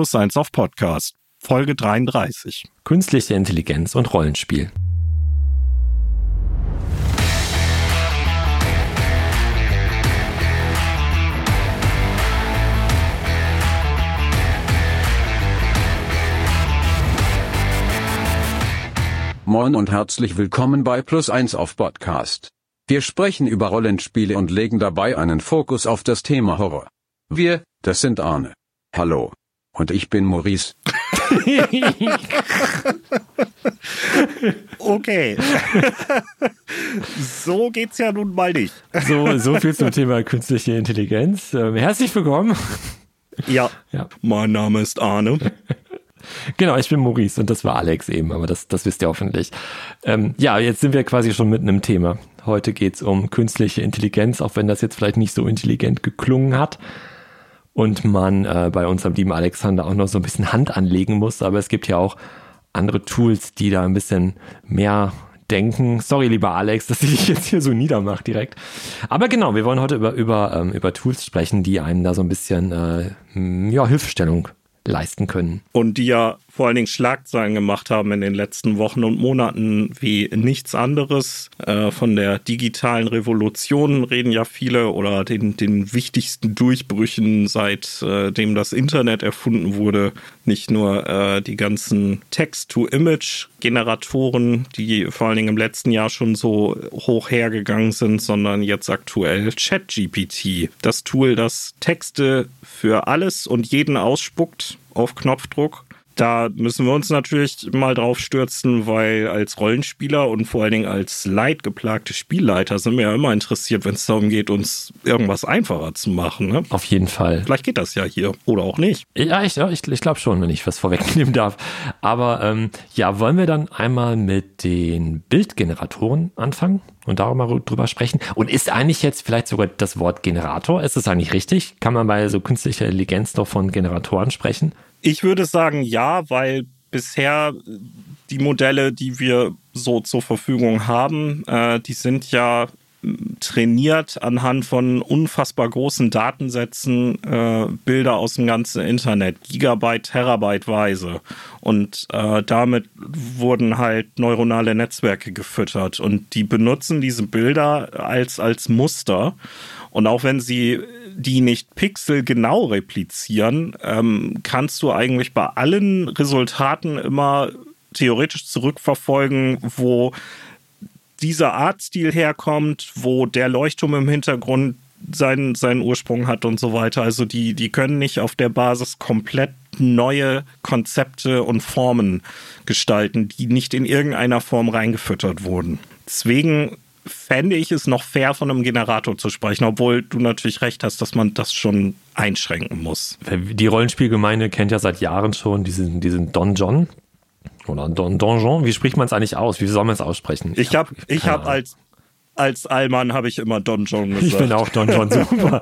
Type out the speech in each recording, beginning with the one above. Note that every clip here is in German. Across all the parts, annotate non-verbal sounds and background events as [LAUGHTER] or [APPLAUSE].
Plus 1 auf Podcast, Folge 33. Künstliche Intelligenz und Rollenspiel. Moin und herzlich willkommen bei Plus 1 auf Podcast. Wir sprechen über Rollenspiele und legen dabei einen Fokus auf das Thema Horror. Wir, das sind Arne. Hallo. Und ich bin Maurice. [LAUGHS] okay. [LAUGHS] so geht's ja nun mal nicht. So, so viel zum Thema künstliche Intelligenz. Ähm, herzlich willkommen. Ja. ja. Mein Name ist Arne. [LAUGHS] Genau, ich bin Maurice und das war Alex eben, aber das, das wisst ihr hoffentlich. Ähm, ja, jetzt sind wir quasi schon mitten im Thema. Heute geht's um künstliche Intelligenz, auch wenn das jetzt vielleicht nicht so intelligent geklungen hat und man äh, bei unserem lieben Alexander auch noch so ein bisschen Hand anlegen muss, aber es gibt ja auch andere Tools, die da ein bisschen mehr denken. Sorry, lieber Alex, dass ich dich [LAUGHS] jetzt hier so niedermache direkt. Aber genau, wir wollen heute über, über, ähm, über Tools sprechen, die einem da so ein bisschen äh, ja, Hilfestellung leisten können. Und die ja vor allen Dingen Schlagzeilen gemacht haben in den letzten Wochen und Monaten wie nichts anderes. Äh, von der digitalen Revolution reden ja viele oder den, den wichtigsten Durchbrüchen, seitdem äh, das Internet erfunden wurde. Nicht nur äh, die ganzen Text-to-Image-Generatoren, die vor allen Dingen im letzten Jahr schon so hoch hergegangen sind, sondern jetzt aktuell ChatGPT. Das Tool, das Texte für alles und jeden ausspuckt auf Knopfdruck da müssen wir uns natürlich mal drauf stürzen, weil als Rollenspieler und vor allen Dingen als leidgeplagte Spielleiter sind wir ja immer interessiert, wenn es darum geht, uns irgendwas einfacher zu machen. Ne? Auf jeden Fall. Vielleicht geht das ja hier oder auch nicht. Ja, ich, ich, ich glaube schon, wenn ich was vorwegnehmen darf. Aber ähm, ja, wollen wir dann einmal mit den Bildgeneratoren anfangen? und darüber drüber sprechen. Und ist eigentlich jetzt vielleicht sogar das Wort Generator, ist es eigentlich richtig? Kann man bei so künstlicher Intelligenz doch von Generatoren sprechen? Ich würde sagen ja, weil bisher die Modelle, die wir so zur Verfügung haben, äh, die sind ja trainiert anhand von unfassbar großen Datensätzen äh, Bilder aus dem ganzen Internet, Gigabyte, Terabyteweise. Und äh, damit wurden halt neuronale Netzwerke gefüttert. Und die benutzen diese Bilder als, als Muster. Und auch wenn sie die nicht pixelgenau replizieren, ähm, kannst du eigentlich bei allen Resultaten immer theoretisch zurückverfolgen, wo dieser Artstil herkommt, wo der Leuchtturm im Hintergrund seinen, seinen Ursprung hat und so weiter. Also die, die können nicht auf der Basis komplett neue Konzepte und Formen gestalten, die nicht in irgendeiner Form reingefüttert wurden. Deswegen fände ich es noch fair, von einem Generator zu sprechen, obwohl du natürlich recht hast, dass man das schon einschränken muss. Die Rollenspielgemeinde kennt ja seit Jahren schon diesen, diesen Don John. Oder Don Donjon, wie spricht man es eigentlich aus? Wie soll man es aussprechen? Ich habe ich hab als als Allmann habe ich immer Don John gesagt. Ich bin auch Don John, [LAUGHS] super.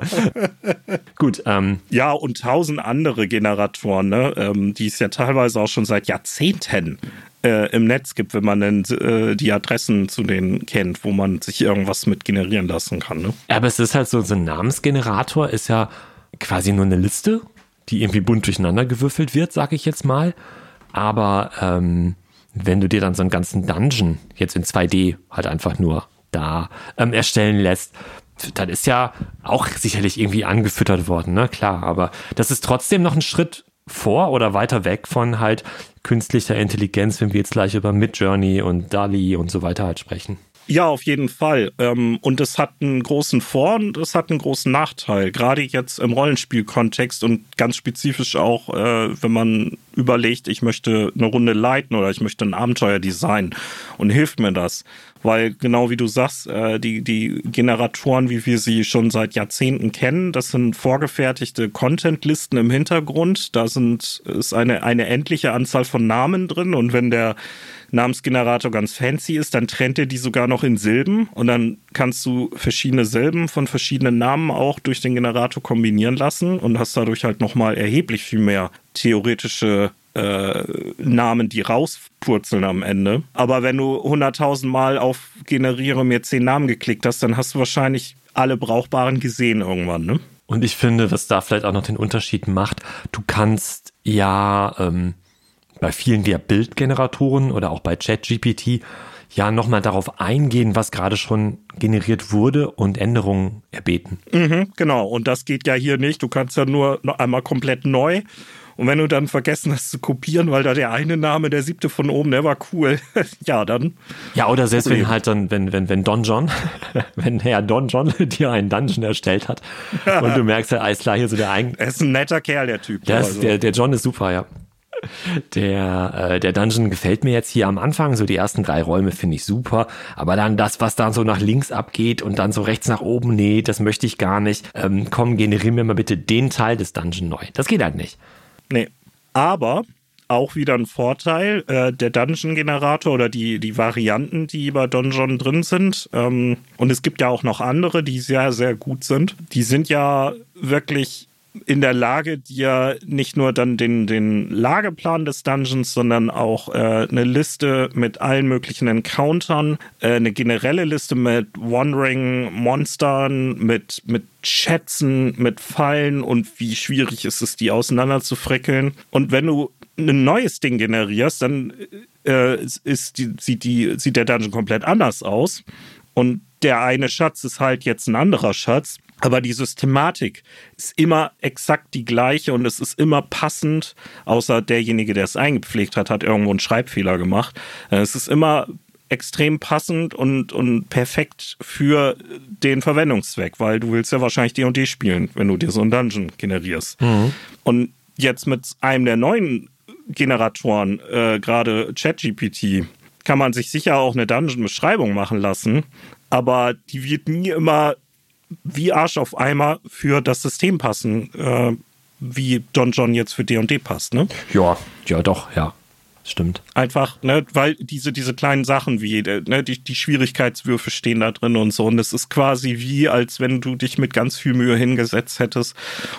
Gut. Ähm. Ja, und tausend andere Generatoren, ne, ähm, die es ja teilweise auch schon seit Jahrzehnten äh, im Netz gibt, wenn man denn äh, die Adressen zu denen kennt, wo man sich irgendwas mit generieren lassen kann. Ne? Aber es ist halt so, so ein Namensgenerator ist ja quasi nur eine Liste, die irgendwie bunt durcheinander gewürfelt wird, sage ich jetzt mal. Aber ähm, wenn du dir dann so einen ganzen Dungeon jetzt in 2D halt einfach nur da ähm, erstellen lässt, dann ist ja auch sicherlich irgendwie angefüttert worden, ne? Klar, aber das ist trotzdem noch ein Schritt vor oder weiter weg von halt künstlicher Intelligenz, wenn wir jetzt gleich über Midjourney und DALI und so weiter halt sprechen. Ja, auf jeden Fall. Ähm, und es hat einen großen Vor- und es hat einen großen Nachteil. Gerade jetzt im Rollenspielkontext und ganz spezifisch auch, äh, wenn man überlegt, ich möchte eine Runde leiten oder ich möchte ein Abenteuer designen. Und hilft mir das? Weil genau wie du sagst, äh, die, die Generatoren, wie wir sie schon seit Jahrzehnten kennen, das sind vorgefertigte Content-Listen im Hintergrund. Da sind, ist eine, eine endliche Anzahl von Namen drin. Und wenn der Namensgenerator ganz fancy ist, dann trennt er die sogar noch in Silben und dann kannst du verschiedene Silben von verschiedenen Namen auch durch den Generator kombinieren lassen und hast dadurch halt nochmal erheblich viel mehr theoretische äh, Namen, die rauspurzeln am Ende. Aber wenn du 100.000 Mal auf generiere mir 10 Namen geklickt hast, dann hast du wahrscheinlich alle brauchbaren gesehen irgendwann, ne? Und ich finde, was da vielleicht auch noch den Unterschied macht, du kannst ja ähm, bei vielen der Bildgeneratoren oder auch bei ChatGPT ja nochmal darauf eingehen, was gerade schon generiert wurde und Änderungen erbeten. Mhm, genau, und das geht ja hier nicht. Du kannst ja nur noch einmal komplett neu. Und wenn du dann vergessen hast zu kopieren, weil da der eine Name, der siebte von oben, der war cool, [LAUGHS] ja, dann. Ja, oder selbst Problem. wenn halt dann, wenn, wenn, wenn Don John, [LAUGHS] wenn Herr Don John [LAUGHS] dir einen Dungeon erstellt hat und du merkst ja, alles klar, hier so der eigene. Er ist ein netter Kerl, der Typ. Das, also. der, der John ist super, ja. Der, äh, der Dungeon gefällt mir jetzt hier am Anfang. So die ersten drei Räume finde ich super. Aber dann das, was dann so nach links abgeht und dann so rechts nach oben, nee, das möchte ich gar nicht. Ähm, komm, generieren wir mal bitte den Teil des Dungeon neu. Das geht halt nicht. Nee. Aber auch wieder ein Vorteil. Äh, der Dungeon-Generator oder die, die Varianten, die bei Dungeon drin sind, ähm, und es gibt ja auch noch andere, die sehr, sehr gut sind, die sind ja wirklich in der Lage, dir nicht nur dann den, den Lageplan des Dungeons, sondern auch äh, eine Liste mit allen möglichen Encountern, äh, eine generelle Liste mit Wandering Monstern, mit, mit Schätzen, mit Fallen und wie schwierig ist es, die auseinander zu frickeln. Und wenn du ein neues Ding generierst, dann äh, ist die, sieht, die, sieht der Dungeon komplett anders aus. Und der eine Schatz ist halt jetzt ein anderer Schatz. Aber die Systematik ist immer exakt die gleiche und es ist immer passend, außer derjenige, der es eingepflegt hat, hat irgendwo einen Schreibfehler gemacht. Äh, es ist immer extrem passend und, und perfekt für den Verwendungszweck, weil du willst ja wahrscheinlich D&D spielen, wenn du dir so einen Dungeon generierst. Mhm. Und jetzt mit einem der neuen Generatoren, äh, gerade ChatGPT, kann man sich sicher auch eine Dungeon-Beschreibung machen lassen, aber die wird nie immer wie Arsch auf Eimer für das System passen, äh, wie Don John jetzt für D&D passt, ne? Ja, ja doch, ja. Stimmt. Einfach, ne, weil diese, diese kleinen Sachen wie, äh, ne, die, die Schwierigkeitswürfe stehen da drin und so. Und es ist quasi wie, als wenn du dich mit ganz viel Mühe hingesetzt hättest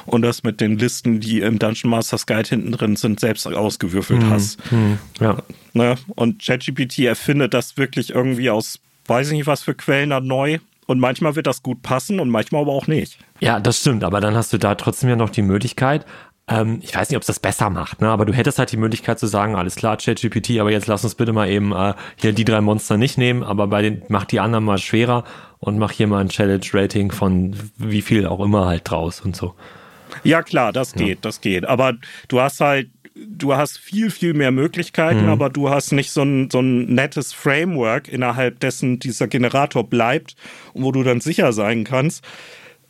und das mit den Listen, die im Dungeon Masters Guide hinten drin sind, selbst ausgewürfelt hm, hast. Hm, ja. Ne? Und ChatGPT erfindet das wirklich irgendwie aus, weiß ich nicht was für Quellen da neu und manchmal wird das gut passen und manchmal aber auch nicht. Ja, das stimmt. Aber dann hast du da trotzdem ja noch die Möglichkeit, ähm, ich weiß nicht, ob es das besser macht, ne? aber du hättest halt die Möglichkeit zu sagen, alles klar, ChatGPT, aber jetzt lass uns bitte mal eben äh, hier die drei Monster nicht nehmen, aber bei den, mach die anderen mal schwerer und mach hier mal ein Challenge-Rating von wie viel auch immer halt draus und so. Ja, klar, das geht, ja. das geht. Aber du hast halt du hast viel, viel mehr Möglichkeiten, mhm. aber du hast nicht so ein, so ein nettes Framework, innerhalb dessen dieser Generator bleibt und wo du dann sicher sein kannst,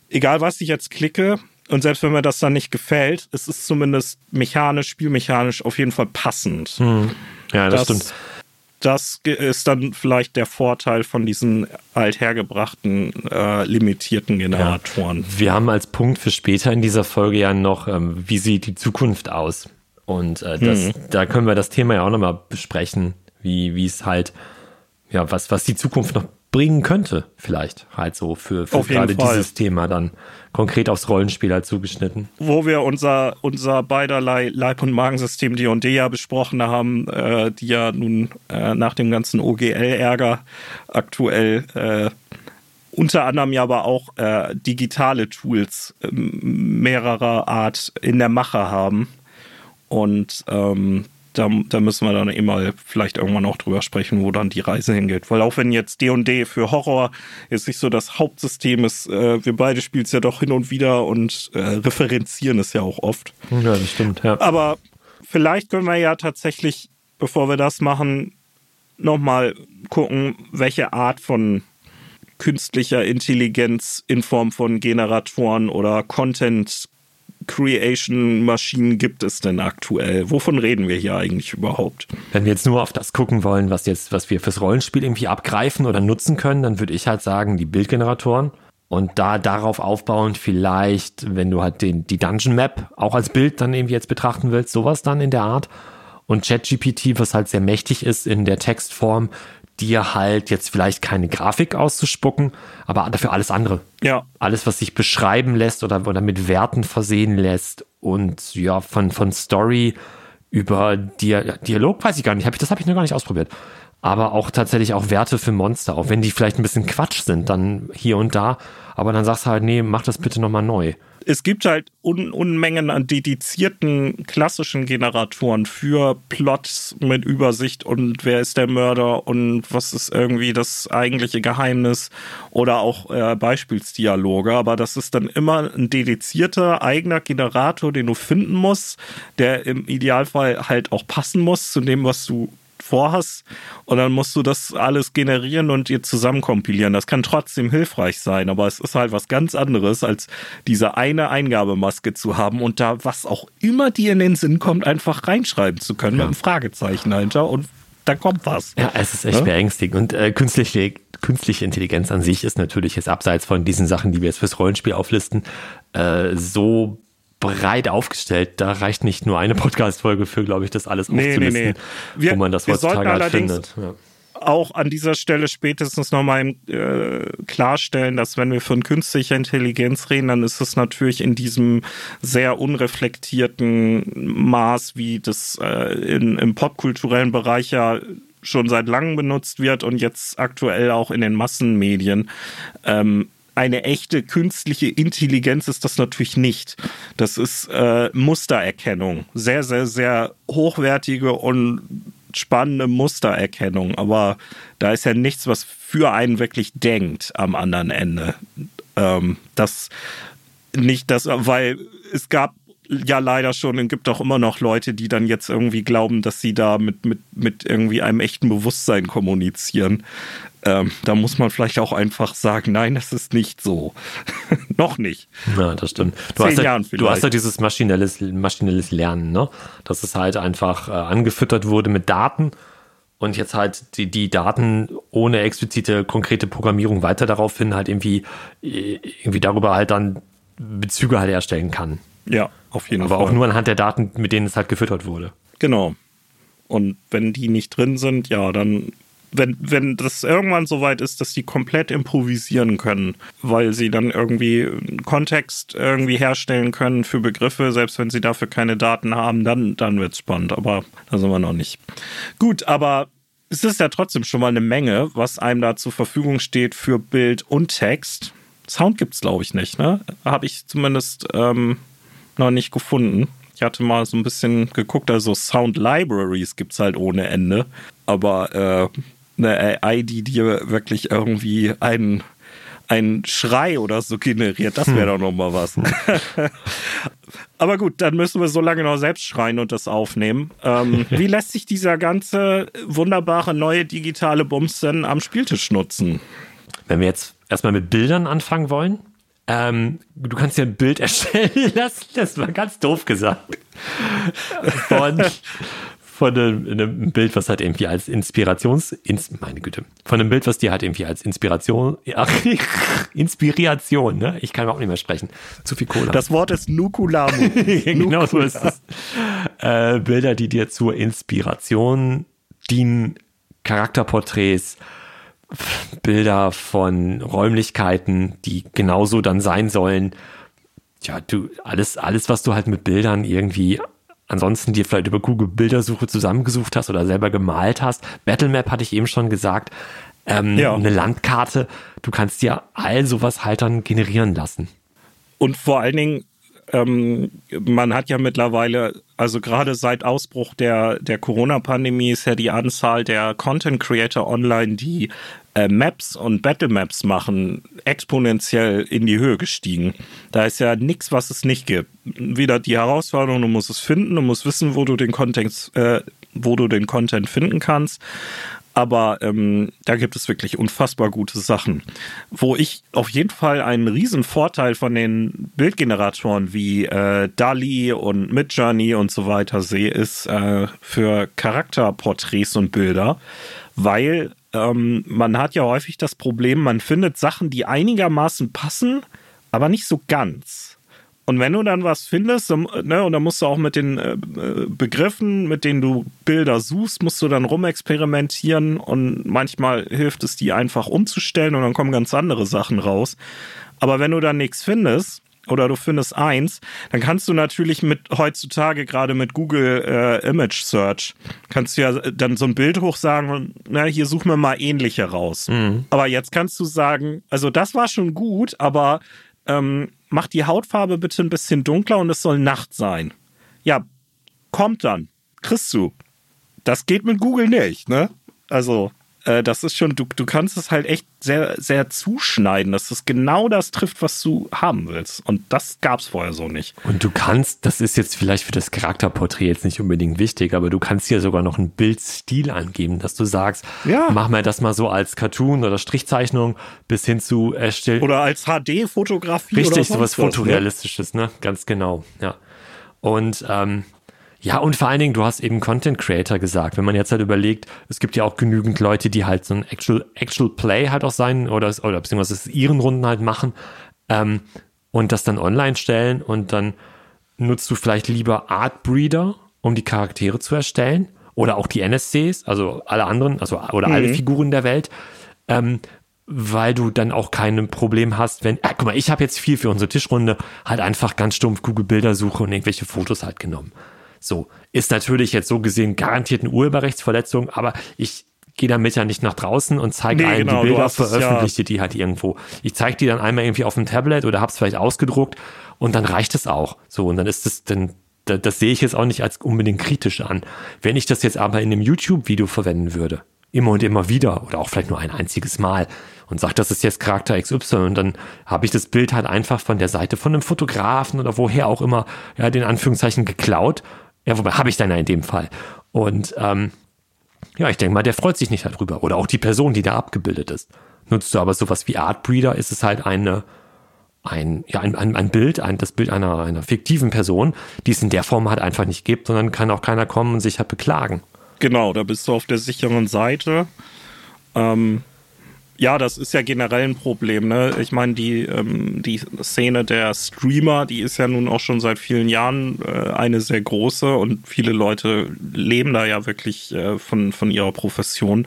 egal was ich jetzt klicke, und selbst wenn mir das dann nicht gefällt, es ist zumindest mechanisch, spielmechanisch auf jeden Fall passend. Mhm. Ja, das, das stimmt. Das ist dann vielleicht der Vorteil von diesen althergebrachten, äh, limitierten Generatoren. Ja. Wir haben als Punkt für später in dieser Folge ja noch, ähm, wie sieht die Zukunft aus? Und äh, das, mhm. da können wir das Thema ja auch nochmal besprechen, wie, wie es halt, ja, was, was die Zukunft noch bringen könnte, vielleicht halt so für, für gerade dieses Thema dann konkret aufs Rollenspiel halt zugeschnitten. Wo wir unser, unser beiderlei Leib- und Magensystem D&D ja besprochen haben, äh, die ja nun äh, nach dem ganzen OGL-Ärger aktuell äh, unter anderem ja aber auch äh, digitale Tools ähm, mehrerer Art in der Mache haben und ähm, da, da, müssen wir dann eben mal vielleicht irgendwann auch drüber sprechen, wo dann die Reise hingeht. Weil auch wenn jetzt D&D für Horror jetzt nicht so das Hauptsystem ist, äh, wir beide spielen es ja doch hin und wieder und äh, referenzieren es ja auch oft. Ja, das stimmt, ja. Aber vielleicht können wir ja tatsächlich, bevor wir das machen, nochmal gucken, welche Art von künstlicher Intelligenz in Form von Generatoren oder Content Creation-Maschinen gibt es denn aktuell? Wovon reden wir hier eigentlich überhaupt? Wenn wir jetzt nur auf das gucken wollen, was jetzt, was wir fürs Rollenspiel irgendwie abgreifen oder nutzen können, dann würde ich halt sagen, die Bildgeneratoren. Und da darauf aufbauend vielleicht, wenn du halt den, die Dungeon Map auch als Bild dann irgendwie jetzt betrachten willst, sowas dann in der Art. Und ChatGPT, was halt sehr mächtig ist in der Textform, dir halt jetzt vielleicht keine Grafik auszuspucken, aber dafür alles andere. Ja. Alles, was sich beschreiben lässt oder, oder mit Werten versehen lässt und ja, von, von Story über Dia Dialog, weiß ich gar nicht, hab ich, das habe ich noch gar nicht ausprobiert. Aber auch tatsächlich auch Werte für Monster, auch wenn die vielleicht ein bisschen Quatsch sind, dann hier und da, aber dann sagst du halt, nee, mach das bitte nochmal neu. Es gibt halt Un Unmengen an dedizierten klassischen Generatoren für Plots mit Übersicht und wer ist der Mörder und was ist irgendwie das eigentliche Geheimnis oder auch äh, Beispielsdialoge. Aber das ist dann immer ein dedizierter eigener Generator, den du finden musst, der im Idealfall halt auch passen muss zu dem, was du vorhast und dann musst du das alles generieren und dir zusammenkompilieren. Das kann trotzdem hilfreich sein, aber es ist halt was ganz anderes, als diese eine Eingabemaske zu haben und da was auch immer dir in den Sinn kommt, einfach reinschreiben zu können ja. mit einem Fragezeichen dahinter und da kommt was. Ja, es ist echt ja? beängstigend. Und äh, künstliche, künstliche Intelligenz an sich ist natürlich jetzt abseits von diesen Sachen, die wir jetzt fürs Rollenspiel auflisten, äh, so breit aufgestellt. Da reicht nicht nur eine [LAUGHS] Podcast-Folge für, glaube ich, das alles nee, aufzulisten, nee, nee. Wir, wo man das heutzutage halt findet. Ja. Auch an dieser Stelle spätestens nochmal äh, klarstellen, dass wenn wir von künstlicher Intelligenz reden, dann ist es natürlich in diesem sehr unreflektierten Maß, wie das äh, in, im popkulturellen Bereich ja schon seit langem benutzt wird und jetzt aktuell auch in den Massenmedien. Ähm, eine echte künstliche Intelligenz ist das natürlich nicht. Das ist äh, Mustererkennung. Sehr, sehr, sehr hochwertige und spannende Mustererkennung. Aber da ist ja nichts, was für einen wirklich denkt am anderen Ende. Ähm, das nicht das, weil es gab ja leider schon und gibt auch immer noch Leute, die dann jetzt irgendwie glauben, dass sie da mit, mit, mit irgendwie einem echten Bewusstsein kommunizieren. Ähm, da muss man vielleicht auch einfach sagen, nein, das ist nicht so. [LAUGHS] Noch nicht. Ja, das stimmt. Du, hast ja, du hast ja dieses maschinelles, maschinelles Lernen, ne? Dass es halt einfach äh, angefüttert wurde mit Daten und jetzt halt die, die Daten ohne explizite, konkrete Programmierung weiter darauf hin halt irgendwie, äh, irgendwie darüber halt dann Bezüge halt herstellen kann. Ja, auf jeden Aber Fall. Aber auch nur anhand der Daten, mit denen es halt gefüttert wurde. Genau. Und wenn die nicht drin sind, ja, dann wenn, wenn das irgendwann so weit ist, dass die komplett improvisieren können, weil sie dann irgendwie Kontext irgendwie herstellen können für Begriffe, selbst wenn sie dafür keine Daten haben, dann, dann wird es spannend. Aber da sind wir noch nicht. Gut, aber es ist ja trotzdem schon mal eine Menge, was einem da zur Verfügung steht für Bild und Text. Sound gibt es, glaube ich, nicht, ne? Habe ich zumindest ähm, noch nicht gefunden. Ich hatte mal so ein bisschen geguckt, also Sound Libraries gibt es halt ohne Ende. Aber äh, eine AI, die dir wirklich irgendwie einen, einen Schrei oder so generiert. Das wäre hm. doch nochmal was. [LAUGHS] Aber gut, dann müssen wir so lange noch selbst schreien und das aufnehmen. Ähm, [LAUGHS] wie lässt sich dieser ganze wunderbare neue digitale Bums denn am Spieltisch nutzen? Wenn wir jetzt erstmal mit Bildern anfangen wollen, ähm, du kannst dir ein Bild erstellen [LAUGHS] lassen, das war ganz doof gesagt. Von, von einem, einem, Bild, was halt irgendwie als Inspirations, ins, meine Güte, von einem Bild, was dir halt irgendwie als Inspiration, ja, [LAUGHS] Inspiration, ne? Ich kann auch nicht mehr sprechen. Zu viel Cola. Das Wort ist Nukulamu. [LAUGHS] genau so ist es. Äh, Bilder, die dir zur Inspiration dienen, Charakterporträts, Bilder von Räumlichkeiten, die genauso dann sein sollen. Ja, du, alles, alles, was du halt mit Bildern irgendwie ansonsten dir vielleicht über Google Bildersuche zusammengesucht hast oder selber gemalt hast. Battlemap hatte ich eben schon gesagt. Ähm, ja. Eine Landkarte. Du kannst dir all sowas halt dann generieren lassen. Und vor allen Dingen, ähm, man hat ja mittlerweile, also gerade seit Ausbruch der, der Corona-Pandemie ist ja die Anzahl der Content Creator online, die äh, Maps und Battle Maps machen, exponentiell in die Höhe gestiegen. Da ist ja nichts, was es nicht gibt. Wieder die Herausforderung, du musst es finden, du musst wissen, wo du den Content, äh, wo du den Content finden kannst. Aber ähm, da gibt es wirklich unfassbar gute Sachen. Wo ich auf jeden Fall einen riesen Vorteil von den Bildgeneratoren wie äh, DALI und Midjourney und so weiter sehe, ist äh, für Charakterporträts und Bilder, weil ähm, man hat ja häufig das Problem, man findet Sachen, die einigermaßen passen, aber nicht so ganz. Und wenn du dann was findest, ne, und dann musst du auch mit den äh, Begriffen, mit denen du Bilder suchst, musst du dann rumexperimentieren und manchmal hilft es, die einfach umzustellen und dann kommen ganz andere Sachen raus. Aber wenn du dann nichts findest, oder du findest eins, dann kannst du natürlich mit heutzutage gerade mit Google äh, Image Search kannst du ja dann so ein Bild hochsagen und na hier such mir mal ähnliche raus. Mhm. Aber jetzt kannst du sagen, also das war schon gut, aber ähm, mach die Hautfarbe bitte ein bisschen dunkler und es soll Nacht sein. Ja, kommt dann, kriegst du. Das geht mit Google nicht, ne? Also äh, das ist schon, du, du kannst es halt echt sehr, sehr zuschneiden, dass es genau das trifft, was du haben willst. Und das gab es vorher so nicht. Und du kannst, das ist jetzt vielleicht für das Charakterporträt jetzt nicht unbedingt wichtig, aber du kannst hier sogar noch einen Bildstil angeben, dass du sagst, ja. mach mal das mal so als Cartoon oder Strichzeichnung bis hin zu erstellen. Oder als HD-Fotografie. Richtig, sowas ne? Fotorealistisches, ne? Ganz genau, ja. Und ähm, ja, und vor allen Dingen, du hast eben Content Creator gesagt. Wenn man jetzt halt überlegt, es gibt ja auch genügend Leute, die halt so ein Actual, Actual Play halt auch sein oder, oder beziehungsweise ihren Runden halt machen ähm, und das dann online stellen und dann nutzt du vielleicht lieber Artbreeder, um die Charaktere zu erstellen oder auch die NSCs, also alle anderen, also oder mhm. alle Figuren der Welt. Ähm, weil du dann auch kein Problem hast, wenn, äh, guck mal, ich habe jetzt viel für unsere Tischrunde halt einfach ganz stumpf Google Bildersuche und irgendwelche Fotos halt genommen. So, ist natürlich jetzt so gesehen garantiert eine Urheberrechtsverletzung, aber ich gehe damit ja nicht nach draußen und zeige nee, allen genau, die Bilder, veröffentliche ja. die halt irgendwo. Ich zeige die dann einmal irgendwie auf dem Tablet oder hab's vielleicht ausgedruckt und dann reicht es auch. So, und dann ist es, dann, das, das sehe ich jetzt auch nicht als unbedingt kritisch an. Wenn ich das jetzt aber in einem YouTube-Video verwenden würde, immer und immer wieder oder auch vielleicht nur ein einziges Mal und sage, das ist jetzt Charakter XY und dann habe ich das Bild halt einfach von der Seite von einem Fotografen oder woher auch immer, ja, den Anführungszeichen geklaut ja, wobei habe ich dann ja in dem Fall. Und ähm, ja, ich denke mal, der freut sich nicht darüber. Oder auch die Person, die da abgebildet ist. Nutzt du aber sowas wie Artbreeder, ist es halt eine, ein, ja, ein, ein, ein Bild, ein, das Bild einer, einer fiktiven Person, die es in der Form halt einfach nicht gibt, sondern kann auch keiner kommen und sich halt beklagen. Genau, da bist du auf der sicheren Seite. Ähm, ja, das ist ja generell ein Problem. Ne? Ich meine, die, ähm, die Szene der Streamer, die ist ja nun auch schon seit vielen Jahren äh, eine sehr große und viele Leute leben da ja wirklich äh, von, von ihrer Profession.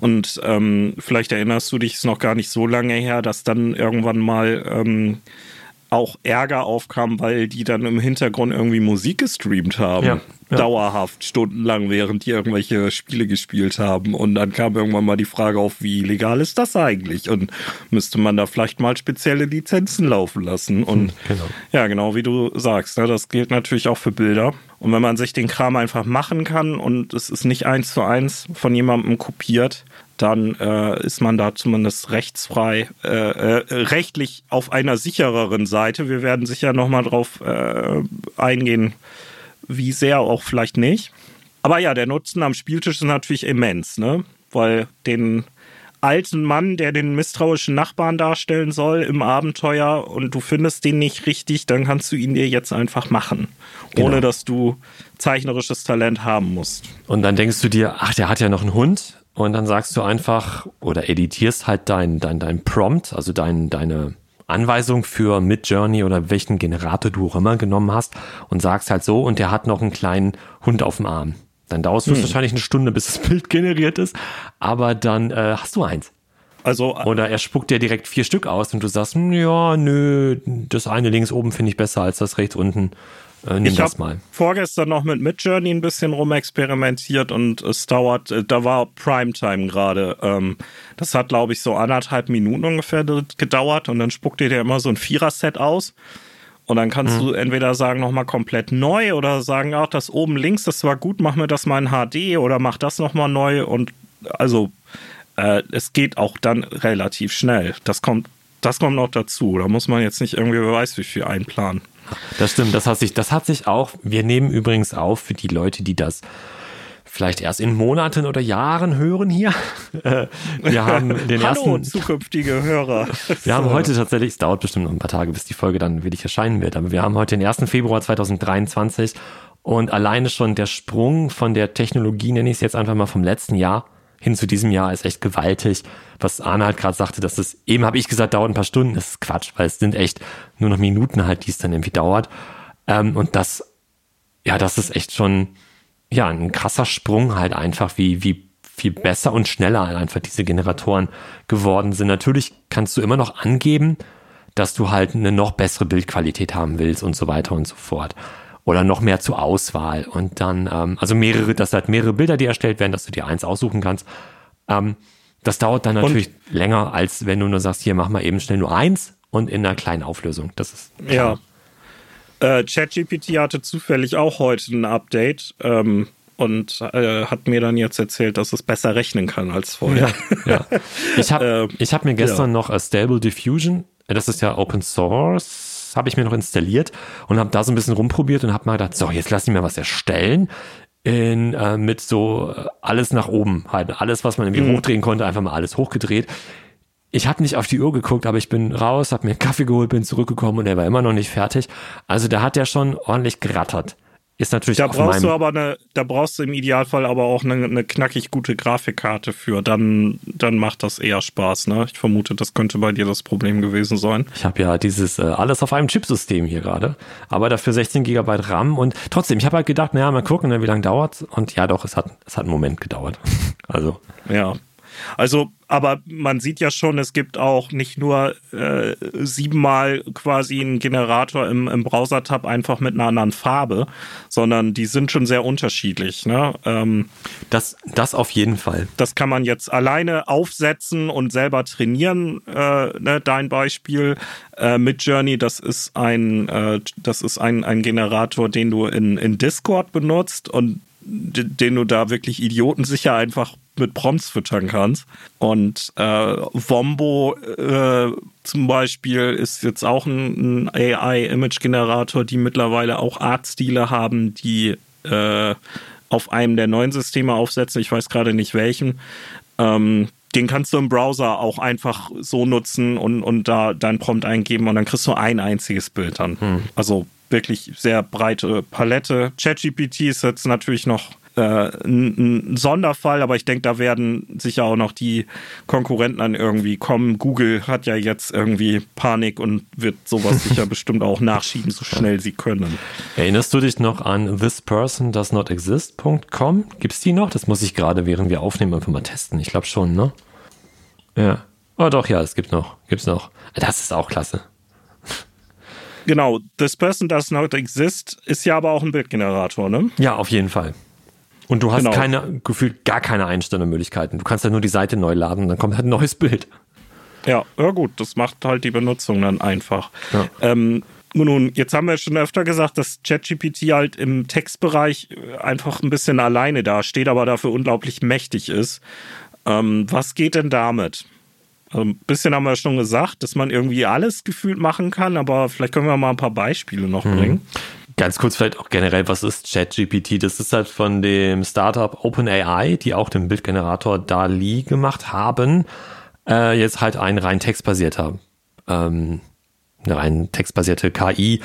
Und ähm, vielleicht erinnerst du dich, ist noch gar nicht so lange her, dass dann irgendwann mal ähm, auch Ärger aufkam, weil die dann im Hintergrund irgendwie Musik gestreamt haben. Ja, ja. Dauerhaft, stundenlang, während die irgendwelche Spiele gespielt haben. Und dann kam irgendwann mal die Frage auf, wie legal ist das eigentlich? Und müsste man da vielleicht mal spezielle Lizenzen laufen lassen? Und hm, genau. ja, genau wie du sagst, ne, das gilt natürlich auch für Bilder. Und wenn man sich den Kram einfach machen kann und es ist nicht eins zu eins von jemandem kopiert, dann äh, ist man da zumindest rechtsfrei, äh, äh, rechtlich auf einer sichereren Seite. Wir werden sicher nochmal drauf äh, eingehen, wie sehr auch vielleicht nicht. Aber ja, der Nutzen am Spieltisch ist natürlich immens, ne? Weil den alten Mann, der den misstrauischen Nachbarn darstellen soll im Abenteuer und du findest den nicht richtig, dann kannst du ihn dir jetzt einfach machen, genau. ohne dass du zeichnerisches Talent haben musst. Und dann denkst du dir, ach, der hat ja noch einen Hund und dann sagst du einfach oder editierst halt dein, dein, dein Prompt, also dein, deine Anweisung für Midjourney oder welchen Generator du auch immer genommen hast und sagst halt so, und der hat noch einen kleinen Hund auf dem Arm. Dann dauert es hm. wahrscheinlich eine Stunde, bis das [LAUGHS] Bild generiert ist, aber dann äh, hast du eins. Also, äh, Oder er spuckt dir direkt vier Stück aus und du sagst, hm, ja, nö, das eine links oben finde ich besser als das rechts unten. Äh, nimm ich das mal. vorgestern noch mit Midjourney ein bisschen rumexperimentiert und es dauert, äh, da war Primetime gerade. Ähm, das hat, glaube ich, so anderthalb Minuten ungefähr gedauert und dann spuckt dir der immer so ein Vierer-Set aus. Und dann kannst mhm. du entweder sagen, nochmal komplett neu oder sagen, ach, das oben links, das war gut, mach mir das mal in HD oder mach das nochmal neu. Und also, äh, es geht auch dann relativ schnell. Das kommt, das kommt noch dazu. Da muss man jetzt nicht irgendwie, wer weiß, wie viel einplanen. Das stimmt, das hat sich, das hat sich auch, wir nehmen übrigens auf für die Leute, die das vielleicht erst in Monaten oder Jahren hören hier. [LAUGHS] Äh, wir haben [LAUGHS] den Hallo, ersten. zukünftige Hörer. Wir haben heute tatsächlich, es dauert bestimmt noch ein paar Tage, bis die Folge dann wirklich erscheinen wird, aber wir haben heute den 1. Februar 2023 und alleine schon der Sprung von der Technologie, nenne ich es jetzt einfach mal vom letzten Jahr, hin zu diesem Jahr ist echt gewaltig. Was Arne halt gerade sagte, dass es, eben habe ich gesagt, dauert ein paar Stunden, das ist Quatsch, weil es sind echt nur noch Minuten halt, die es dann irgendwie dauert. Ähm, und das, ja, das ist echt schon, ja, ein krasser Sprung halt einfach, wie, wie viel besser und schneller halt einfach diese Generatoren geworden sind. Natürlich kannst du immer noch angeben, dass du halt eine noch bessere Bildqualität haben willst und so weiter und so fort. Oder noch mehr zur Auswahl. Und dann, ähm, also mehrere, dass halt mehrere Bilder, die erstellt werden, dass du dir eins aussuchen kannst. Ähm, das dauert dann natürlich und, länger, als wenn du nur sagst, hier mach mal eben schnell nur eins und in einer kleinen Auflösung. Das ist klar. ja. Äh, ChatGPT hatte zufällig auch heute ein Update. Ähm, und äh, hat mir dann jetzt erzählt, dass es besser rechnen kann als vorher. Ja, ja. [LAUGHS] Ich habe ähm, hab mir gestern ja. noch a Stable Diffusion, das ist ja Open Source, habe ich mir noch installiert und habe da so ein bisschen rumprobiert und habe mal gedacht, so, jetzt lass ich mir was erstellen in, äh, mit so äh, alles nach oben, halt alles, was man irgendwie mhm. hochdrehen konnte, einfach mal alles hochgedreht. Ich habe nicht auf die Uhr geguckt, aber ich bin raus, habe mir einen Kaffee geholt, bin zurückgekommen und er war immer noch nicht fertig. Also da hat er schon ordentlich gerattert. Ist natürlich da brauchst du aber eine, da brauchst du im Idealfall aber auch eine, eine, knackig gute Grafikkarte für. Dann, dann macht das eher Spaß. Ne? Ich vermute, das könnte bei dir das Problem gewesen sein. Ich habe ja dieses äh, alles auf einem Chipsystem hier gerade, aber dafür 16 GB RAM und trotzdem, ich habe halt gedacht, naja, mal gucken, ne, wie lange dauert Und ja, doch, es hat, es hat einen Moment gedauert. [LAUGHS] also ja, also, aber man sieht ja schon, es gibt auch nicht nur äh, siebenmal quasi einen Generator im, im Browser-Tab einfach mit einer anderen Farbe, sondern die sind schon sehr unterschiedlich. Ne? Ähm, das, das auf jeden Fall. Das kann man jetzt alleine aufsetzen und selber trainieren. Äh, ne? Dein Beispiel äh, mit Journey, das ist ein, äh, das ist ein, ein Generator, den du in, in Discord benutzt und den du da wirklich idiotensicher einfach mit Prompts füttern kannst. Und äh, Wombo äh, zum Beispiel ist jetzt auch ein, ein AI-Image-Generator, die mittlerweile auch Artstile haben, die äh, auf einem der neuen Systeme aufsetzen. Ich weiß gerade nicht welchen. Ähm, den kannst du im Browser auch einfach so nutzen und, und da dein Prompt eingeben und dann kriegst du ein einziges Bild dann. Hm. Also wirklich sehr breite Palette. ChatGPT ist jetzt natürlich noch äh, ein, ein Sonderfall, aber ich denke, da werden sicher auch noch die Konkurrenten dann irgendwie kommen. Google hat ja jetzt irgendwie Panik und wird sowas [LAUGHS] sicher bestimmt auch nachschieben, so schnell sie können. Erinnerst du dich noch an thispersondoesnotexist.com? Gibt's die noch? Das muss ich gerade, während wir aufnehmen, einfach mal testen. Ich glaube schon, ne? Ja. Oh doch, ja, es gibt noch. Gibt's noch. Das ist auch klasse. Genau, This Person Does Not Exist ist ja aber auch ein Bildgenerator, ne? Ja, auf jeden Fall. Und du hast genau. keine, gefühlt gar keine Einstellmöglichkeiten. Du kannst ja nur die Seite neu laden, dann kommt halt ein neues Bild. Ja, ja gut, das macht halt die Benutzung dann einfach. Ja. Ähm, nun, jetzt haben wir schon öfter gesagt, dass ChatGPT halt im Textbereich einfach ein bisschen alleine dasteht, aber dafür unglaublich mächtig ist. Ähm, was geht denn damit? Also ein bisschen haben wir schon gesagt, dass man irgendwie alles gefühlt machen kann, aber vielleicht können wir mal ein paar Beispiele noch mhm. bringen. Ganz kurz vielleicht auch generell, was ist ChatGPT? Das ist halt von dem Startup OpenAI, die auch den Bildgenerator DALI gemacht haben, äh, jetzt halt ein rein textbasierter, ähm, eine rein textbasierte KI.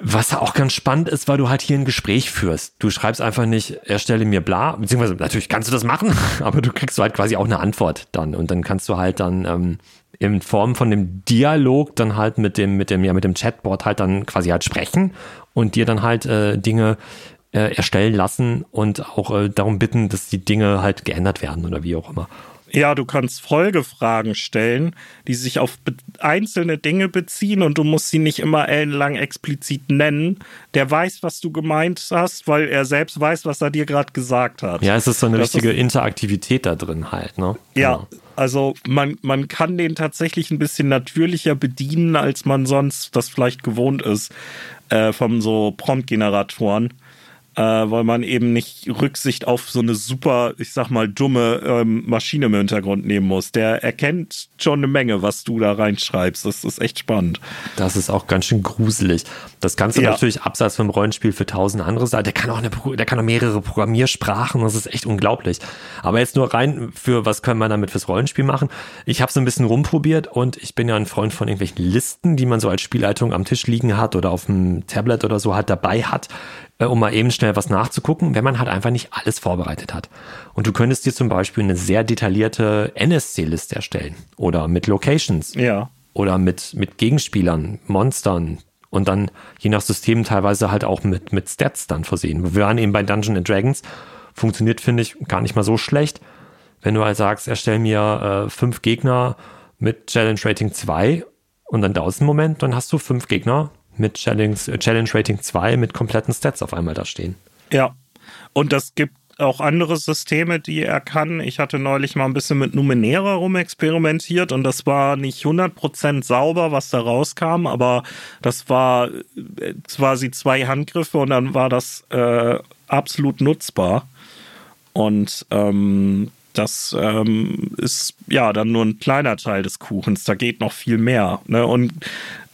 Was auch ganz spannend ist, weil du halt hier ein Gespräch führst. Du schreibst einfach nicht, erstelle mir bla, beziehungsweise natürlich kannst du das machen, [LAUGHS] aber du kriegst halt quasi auch eine Antwort dann und dann kannst du halt dann ähm, in Form von dem Dialog dann halt mit dem, mit dem, ja, mit dem Chatbot halt dann quasi halt sprechen und dir dann halt äh, Dinge äh, erstellen lassen und auch äh, darum bitten, dass die Dinge halt geändert werden oder wie auch immer. Ja, du kannst Folgefragen stellen, die sich auf einzelne Dinge beziehen und du musst sie nicht immer ellenlang explizit nennen. Der weiß, was du gemeint hast, weil er selbst weiß, was er dir gerade gesagt hat. Ja, es ist so eine das richtige Interaktivität da drin halt, ne? Ja, genau. also man, man kann den tatsächlich ein bisschen natürlicher bedienen, als man sonst das vielleicht gewohnt ist äh, von so Prompt-Generatoren äh, weil man eben nicht Rücksicht auf so eine super, ich sag mal, dumme ähm, Maschine im Hintergrund nehmen muss. Der erkennt schon eine Menge, was du da reinschreibst. Das ist echt spannend. Das ist auch ganz schön gruselig. Das Ganze ja. natürlich abseits vom Rollenspiel für tausend andere sein. Der kann auch eine, der kann auch mehrere Programmiersprachen. Das ist echt unglaublich. Aber jetzt nur rein für, was können wir damit fürs Rollenspiel machen? Ich habe so ein bisschen rumprobiert und ich bin ja ein Freund von irgendwelchen Listen, die man so als Spielleitung am Tisch liegen hat oder auf dem Tablet oder so halt dabei hat äh, um mal eben schnell was nachzugucken, wenn man halt einfach nicht alles vorbereitet hat. Und du könntest dir zum Beispiel eine sehr detaillierte NSC-Liste erstellen oder mit Locations. Ja. Oder mit, mit Gegenspielern, Monstern und dann je nach System teilweise halt auch mit, mit Stats dann versehen. Wir waren eben bei Dungeons Dragons, funktioniert, finde ich, gar nicht mal so schlecht. Wenn du halt sagst, erstell mir äh, fünf Gegner mit Challenge Rating 2 und dann dauert es einen Moment, dann hast du fünf Gegner mit Challenge, äh, Challenge Rating 2 mit kompletten Stats auf einmal da stehen. Ja. Und das gibt auch andere Systeme, die er kann. Ich hatte neulich mal ein bisschen mit Numenera rumexperimentiert und das war nicht 100% sauber, was da rauskam, aber das war äh, quasi zwei Handgriffe und dann war das äh, absolut nutzbar. Und ähm, das ähm, ist ja dann nur ein kleiner Teil des Kuchens. Da geht noch viel mehr. Ne? Und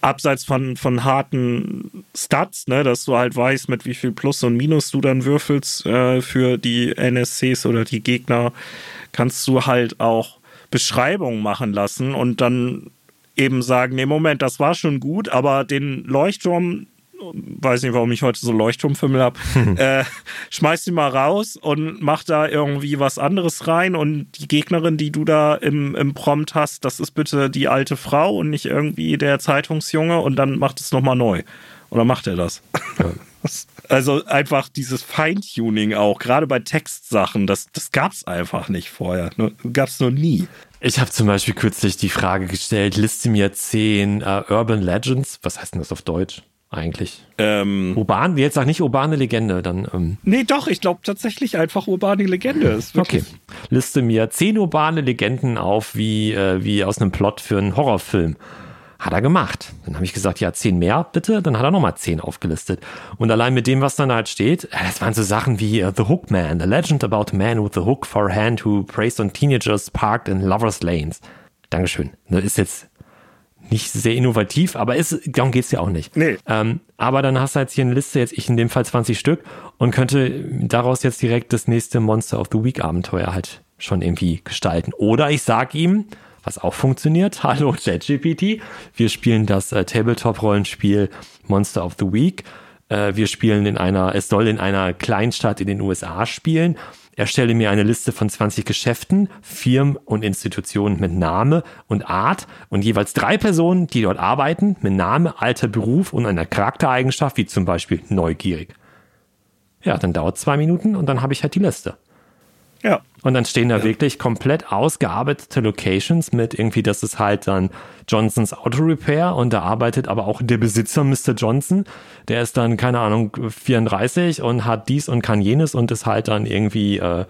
abseits von, von harten Stats, ne, dass du halt weißt, mit wie viel Plus und Minus du dann würfelst äh, für die NSCs oder die Gegner, kannst du halt auch Beschreibungen machen lassen und dann eben sagen, nee, Moment, das war schon gut, aber den Leuchtturm, weiß nicht, warum ich heute so Leuchtturmfimmel habe, [LAUGHS] äh, schmeiß ihn mal raus und mach da irgendwie was anderes rein und die Gegnerin, die du da im, im Prompt hast, das ist bitte die alte Frau und nicht irgendwie der Zeitungsjunge und dann macht es nochmal neu. Oder macht er das? Ja. [LAUGHS] Also einfach dieses Feintuning auch, gerade bei Textsachen, das, das gab es einfach nicht vorher. Gab es noch nie. Ich habe zum Beispiel kürzlich die Frage gestellt, liste mir zehn uh, Urban Legends. Was heißt denn das auf Deutsch? Eigentlich? Ähm, Urban, jetzt sag nicht urbane Legende, dann. Ähm. Nee, doch, ich glaube tatsächlich einfach urbane Legende. okay. Liste mir zehn urbane Legenden auf, wie, äh, wie aus einem Plot für einen Horrorfilm. Hat er gemacht. Dann habe ich gesagt, ja, zehn mehr bitte. Dann hat er nochmal zehn aufgelistet. Und allein mit dem, was dann halt steht, das waren so Sachen wie uh, The Hook Man, a legend about a man with a hook for a hand who preys on teenagers parked in lovers lanes. Dankeschön. Das ist jetzt nicht sehr innovativ, aber ist, darum geht's ja auch nicht. Nee. Ähm, aber dann hast du jetzt hier eine Liste, jetzt ich in dem Fall 20 Stück und könnte daraus jetzt direkt das nächste Monster of the Week Abenteuer halt schon irgendwie gestalten. Oder ich sag ihm, was auch funktioniert, [LAUGHS] hallo ChatGPT, wir spielen das äh, Tabletop-Rollenspiel Monster of the Week. Äh, wir spielen in einer, es soll in einer Kleinstadt in den USA spielen Erstelle mir eine Liste von 20 Geschäften, Firmen und Institutionen mit Name und Art und jeweils drei Personen, die dort arbeiten, mit Name, Alter, Beruf und einer Charaktereigenschaft, wie zum Beispiel neugierig. Ja, dann dauert zwei Minuten und dann habe ich halt die Liste. Ja. Und dann stehen da ja. wirklich komplett ausgearbeitete Locations mit irgendwie, das ist halt dann Johnsons Auto Repair und da arbeitet aber auch der Besitzer Mr. Johnson. Der ist dann, keine Ahnung, 34 und hat dies und kann jenes und ist halt dann irgendwie äh,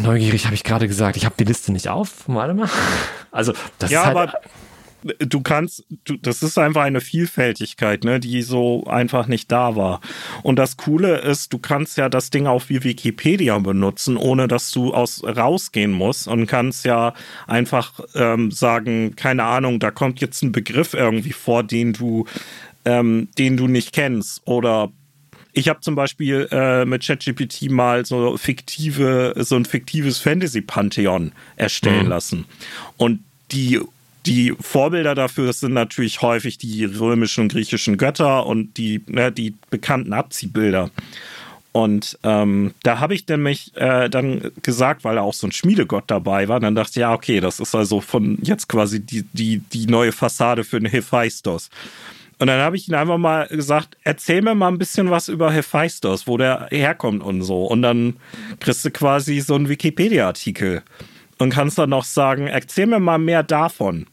neugierig, habe ich gerade gesagt. Ich habe die Liste nicht auf. Warte mal. Also, das ja, ist halt, aber du kannst, du, das ist einfach eine Vielfältigkeit, ne, die so einfach nicht da war. Und das Coole ist, du kannst ja das Ding auch wie Wikipedia benutzen, ohne dass du aus rausgehen musst und kannst ja einfach ähm, sagen, keine Ahnung, da kommt jetzt ein Begriff irgendwie vor, den du, ähm, den du nicht kennst oder ich habe zum Beispiel äh, mit ChatGPT mal so fiktive, so ein fiktives Fantasy-Pantheon erstellen mhm. lassen. Und die die Vorbilder dafür sind natürlich häufig die römischen und griechischen Götter und die, ne, die bekannten Abziehbilder. Und ähm, da habe ich nämlich äh, dann gesagt, weil da auch so ein Schmiedegott dabei war, dann dachte ich, ja, okay, das ist also von jetzt quasi die, die, die neue Fassade für den Hephaistos. Und dann habe ich ihn einfach mal gesagt, erzähl mir mal ein bisschen was über Hephaistos, wo der herkommt und so. Und dann kriegst du quasi so einen Wikipedia-Artikel und kannst dann noch sagen, erzähl mir mal mehr davon.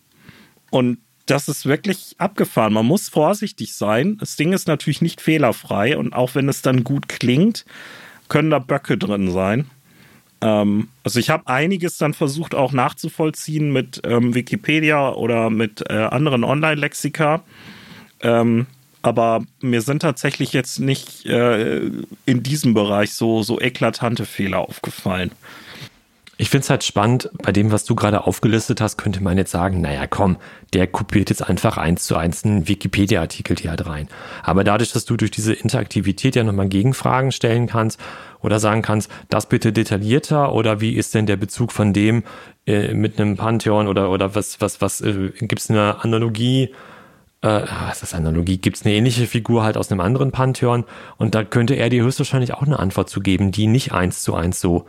Und das ist wirklich abgefahren. Man muss vorsichtig sein. Das Ding ist natürlich nicht fehlerfrei und auch wenn es dann gut klingt, können da Böcke drin sein. Ähm, also ich habe einiges dann versucht auch nachzuvollziehen mit ähm, Wikipedia oder mit äh, anderen Online-Lexika. Ähm, aber mir sind tatsächlich jetzt nicht äh, in diesem Bereich so, so eklatante Fehler aufgefallen. Ich finde es halt spannend, bei dem, was du gerade aufgelistet hast, könnte man jetzt sagen, naja, komm, der kopiert jetzt einfach eins zu eins einen Wikipedia-Artikel hier halt rein. Aber dadurch, dass du durch diese Interaktivität ja nochmal Gegenfragen stellen kannst oder sagen kannst, das bitte detaillierter oder wie ist denn der Bezug von dem äh, mit einem Pantheon oder, oder was, was, was, äh, gibt es eine Analogie? Äh, was ist Analogie? Gibt es eine ähnliche Figur halt aus einem anderen Pantheon? Und da könnte er dir höchstwahrscheinlich auch eine Antwort zu geben, die nicht eins zu eins so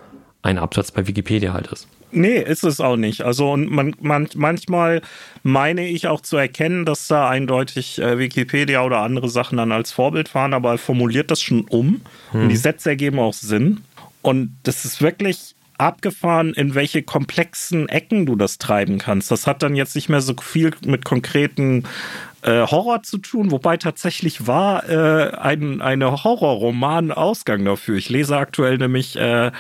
ein Absatz bei Wikipedia halt ist. Nee, ist es auch nicht. Also und man, man, manchmal meine ich auch zu erkennen, dass da eindeutig äh, Wikipedia oder andere Sachen dann als Vorbild fahren, aber er formuliert das schon um hm. und die Sätze ergeben auch Sinn. Und das ist wirklich abgefahren, in welche komplexen Ecken du das treiben kannst. Das hat dann jetzt nicht mehr so viel mit konkreten äh, Horror zu tun, wobei tatsächlich war äh, ein eine Horrorroman-Ausgang dafür. Ich lese aktuell nämlich äh,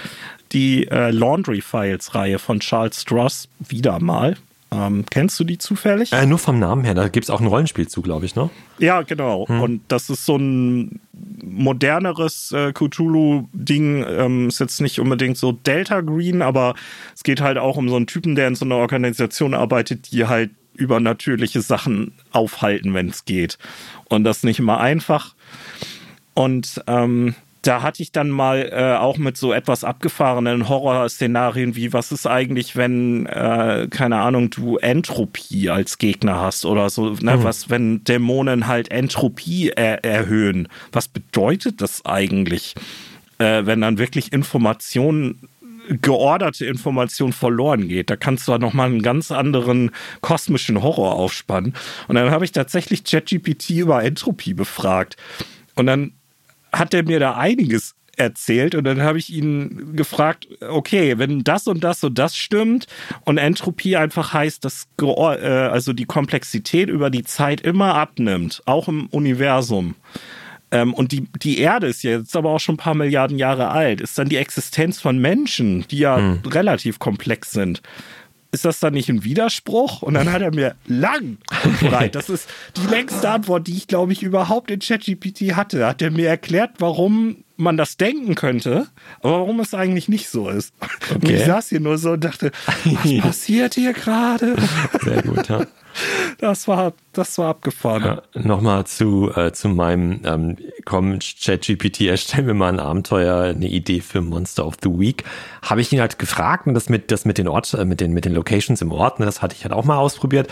die äh, Laundry Files-Reihe von Charles Stross wieder mal. Ähm, kennst du die zufällig? Äh, nur vom Namen her, da gibt es auch ein Rollenspiel zu, glaube ich, ne? Ja, genau. Hm. Und das ist so ein moderneres äh, Cthulhu-Ding. Ähm, ist jetzt nicht unbedingt so Delta Green, aber es geht halt auch um so einen Typen, der in so einer Organisation arbeitet, die halt übernatürliche Sachen aufhalten, wenn es geht. Und das nicht immer einfach. Und ähm, da hatte ich dann mal äh, auch mit so etwas abgefahrenen Horrorszenarien wie, was ist eigentlich, wenn, äh, keine Ahnung, du Entropie als Gegner hast oder so, ne? Mhm. was, wenn Dämonen halt Entropie er erhöhen. Was bedeutet das eigentlich, äh, wenn dann wirklich Informationen georderte Information verloren geht. Da kannst du halt nochmal einen ganz anderen kosmischen Horror aufspannen. Und dann habe ich tatsächlich ChatGPT über Entropie befragt. Und dann hat er mir da einiges erzählt und dann habe ich ihn gefragt, okay, wenn das und das und das stimmt und Entropie einfach heißt, dass äh, also die Komplexität über die Zeit immer abnimmt, auch im Universum. Ähm, und die, die Erde ist jetzt aber auch schon ein paar Milliarden Jahre alt, ist dann die Existenz von Menschen, die ja hm. relativ komplex sind ist das dann nicht ein Widerspruch? Und dann hat er mir lang und breit, das ist die längste Antwort, die ich glaube ich überhaupt in ChatGPT hatte, hat er mir erklärt, warum man das denken könnte, aber warum es eigentlich nicht so ist. Okay. Ich saß hier nur so und dachte, was [LAUGHS] passiert hier gerade? Sehr gut, ja. Das war, das war abgefahren. Ja, Nochmal zu, äh, zu meinem, ähm, komm, ChatGPT, erstellen wir mal ein Abenteuer, eine Idee für Monster of the Week. Habe ich ihn halt gefragt und das mit, das mit den Ort, äh, mit den, mit den Locations im Ort, ne, das hatte ich halt auch mal ausprobiert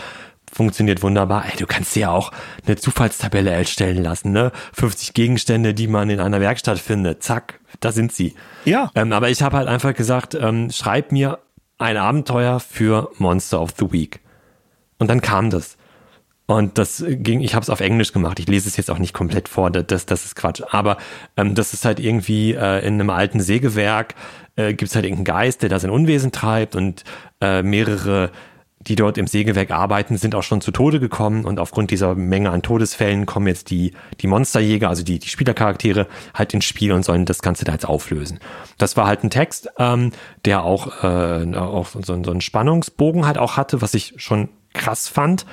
funktioniert wunderbar. Ey, du kannst dir ja auch eine Zufallstabelle erstellen lassen, ne? 50 Gegenstände, die man in einer Werkstatt findet. Zack, da sind sie. Ja. Ähm, aber ich habe halt einfach gesagt, ähm, schreib mir ein Abenteuer für Monster of the Week. Und dann kam das. Und das ging, ich habe es auf Englisch gemacht. Ich lese es jetzt auch nicht komplett vor, das, das ist Quatsch. Aber ähm, das ist halt irgendwie äh, in einem alten Sägewerk äh, gibt es halt irgendeinen Geist, der da sein Unwesen treibt und äh, mehrere die dort im Sägewerk arbeiten, sind auch schon zu Tode gekommen und aufgrund dieser Menge an Todesfällen kommen jetzt die, die Monsterjäger, also die, die Spielercharaktere, halt ins Spiel und sollen das Ganze da jetzt auflösen. Das war halt ein Text, ähm, der auch, äh, auch so, so einen Spannungsbogen halt auch hatte, was ich schon krass fand.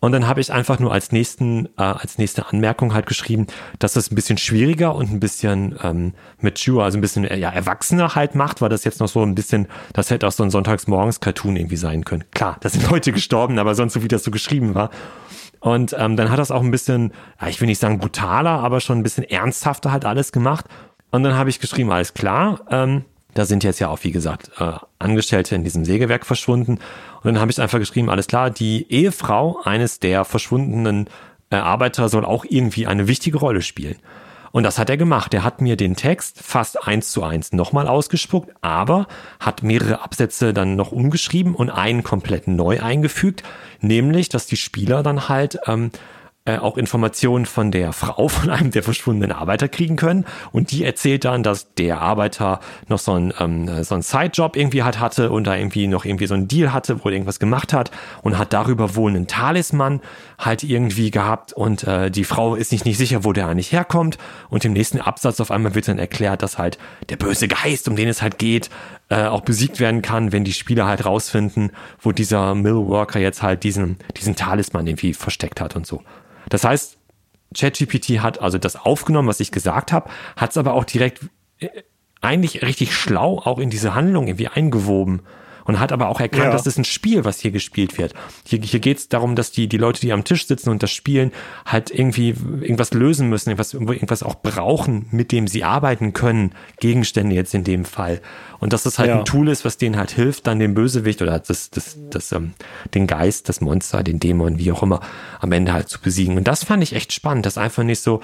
Und dann habe ich einfach nur als nächsten, äh, als nächste Anmerkung halt geschrieben, dass es ein bisschen schwieriger und ein bisschen ähm, mature, also ein bisschen ja, erwachsener halt macht, weil das jetzt noch so ein bisschen, das hätte auch so ein Sonntagsmorgens-Cartoon irgendwie sein können. Klar, da sind [LAUGHS] Leute gestorben, aber sonst so wie das so geschrieben war. Und ähm, dann hat das auch ein bisschen, ja, ich will nicht sagen brutaler, aber schon ein bisschen ernsthafter halt alles gemacht. Und dann habe ich geschrieben, alles klar, ähm, da sind jetzt ja auch, wie gesagt, äh, Angestellte in diesem Sägewerk verschwunden. Und dann habe ich einfach geschrieben, alles klar, die Ehefrau eines der verschwundenen äh, Arbeiter soll auch irgendwie eine wichtige Rolle spielen. Und das hat er gemacht. Er hat mir den Text fast eins zu eins nochmal ausgespuckt, aber hat mehrere Absätze dann noch umgeschrieben und einen komplett neu eingefügt, nämlich, dass die Spieler dann halt ähm, äh, auch Informationen von der Frau von einem der verschwundenen Arbeiter kriegen können. Und die erzählt dann, dass der Arbeiter noch so einen, ähm, so einen Sidejob irgendwie halt hatte und da irgendwie noch irgendwie so einen Deal hatte, wo er irgendwas gemacht hat und hat darüber wohl einen Talisman halt irgendwie gehabt und äh, die Frau ist sich nicht sicher, wo der eigentlich herkommt. Und im nächsten Absatz auf einmal wird dann erklärt, dass halt der böse Geist, um den es halt geht, äh, auch besiegt werden kann, wenn die Spieler halt rausfinden, wo dieser Millworker jetzt halt diesen, diesen Talisman irgendwie versteckt hat und so. Das heißt, ChatGPT hat also das aufgenommen, was ich gesagt habe, hat es aber auch direkt äh, eigentlich richtig schlau auch in diese Handlung irgendwie eingewoben und hat aber auch erkannt, ja. dass das ein Spiel, was hier gespielt wird. Hier, hier geht es darum, dass die, die Leute, die am Tisch sitzen und das spielen, halt irgendwie irgendwas lösen müssen, irgendwas, irgendwas auch brauchen, mit dem sie arbeiten können. Gegenstände jetzt in dem Fall. Und dass das halt ja. ein Tool ist, was denen halt hilft, dann den Bösewicht oder das, das, das, ähm, den Geist, das Monster, den Dämon, wie auch immer, am Ende halt zu besiegen. Und das fand ich echt spannend, dass einfach nicht so,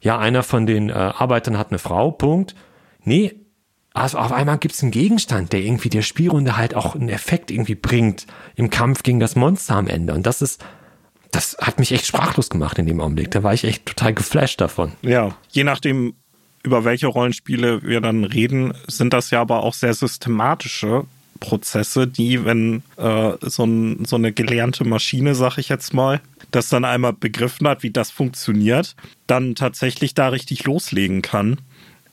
ja, einer von den äh, Arbeitern hat eine Frau, Punkt. Nee, also auf einmal gibt es einen Gegenstand, der irgendwie der Spielrunde halt auch einen Effekt irgendwie bringt im Kampf gegen das Monster am Ende. Und das ist, das hat mich echt sprachlos gemacht in dem Augenblick. Da war ich echt total geflasht davon. Ja, je nachdem, über welche Rollenspiele wir dann reden, sind das ja aber auch sehr systematische Prozesse, die, wenn äh, so, ein, so eine gelernte Maschine, sag ich jetzt mal, das dann einmal begriffen hat, wie das funktioniert, dann tatsächlich da richtig loslegen kann,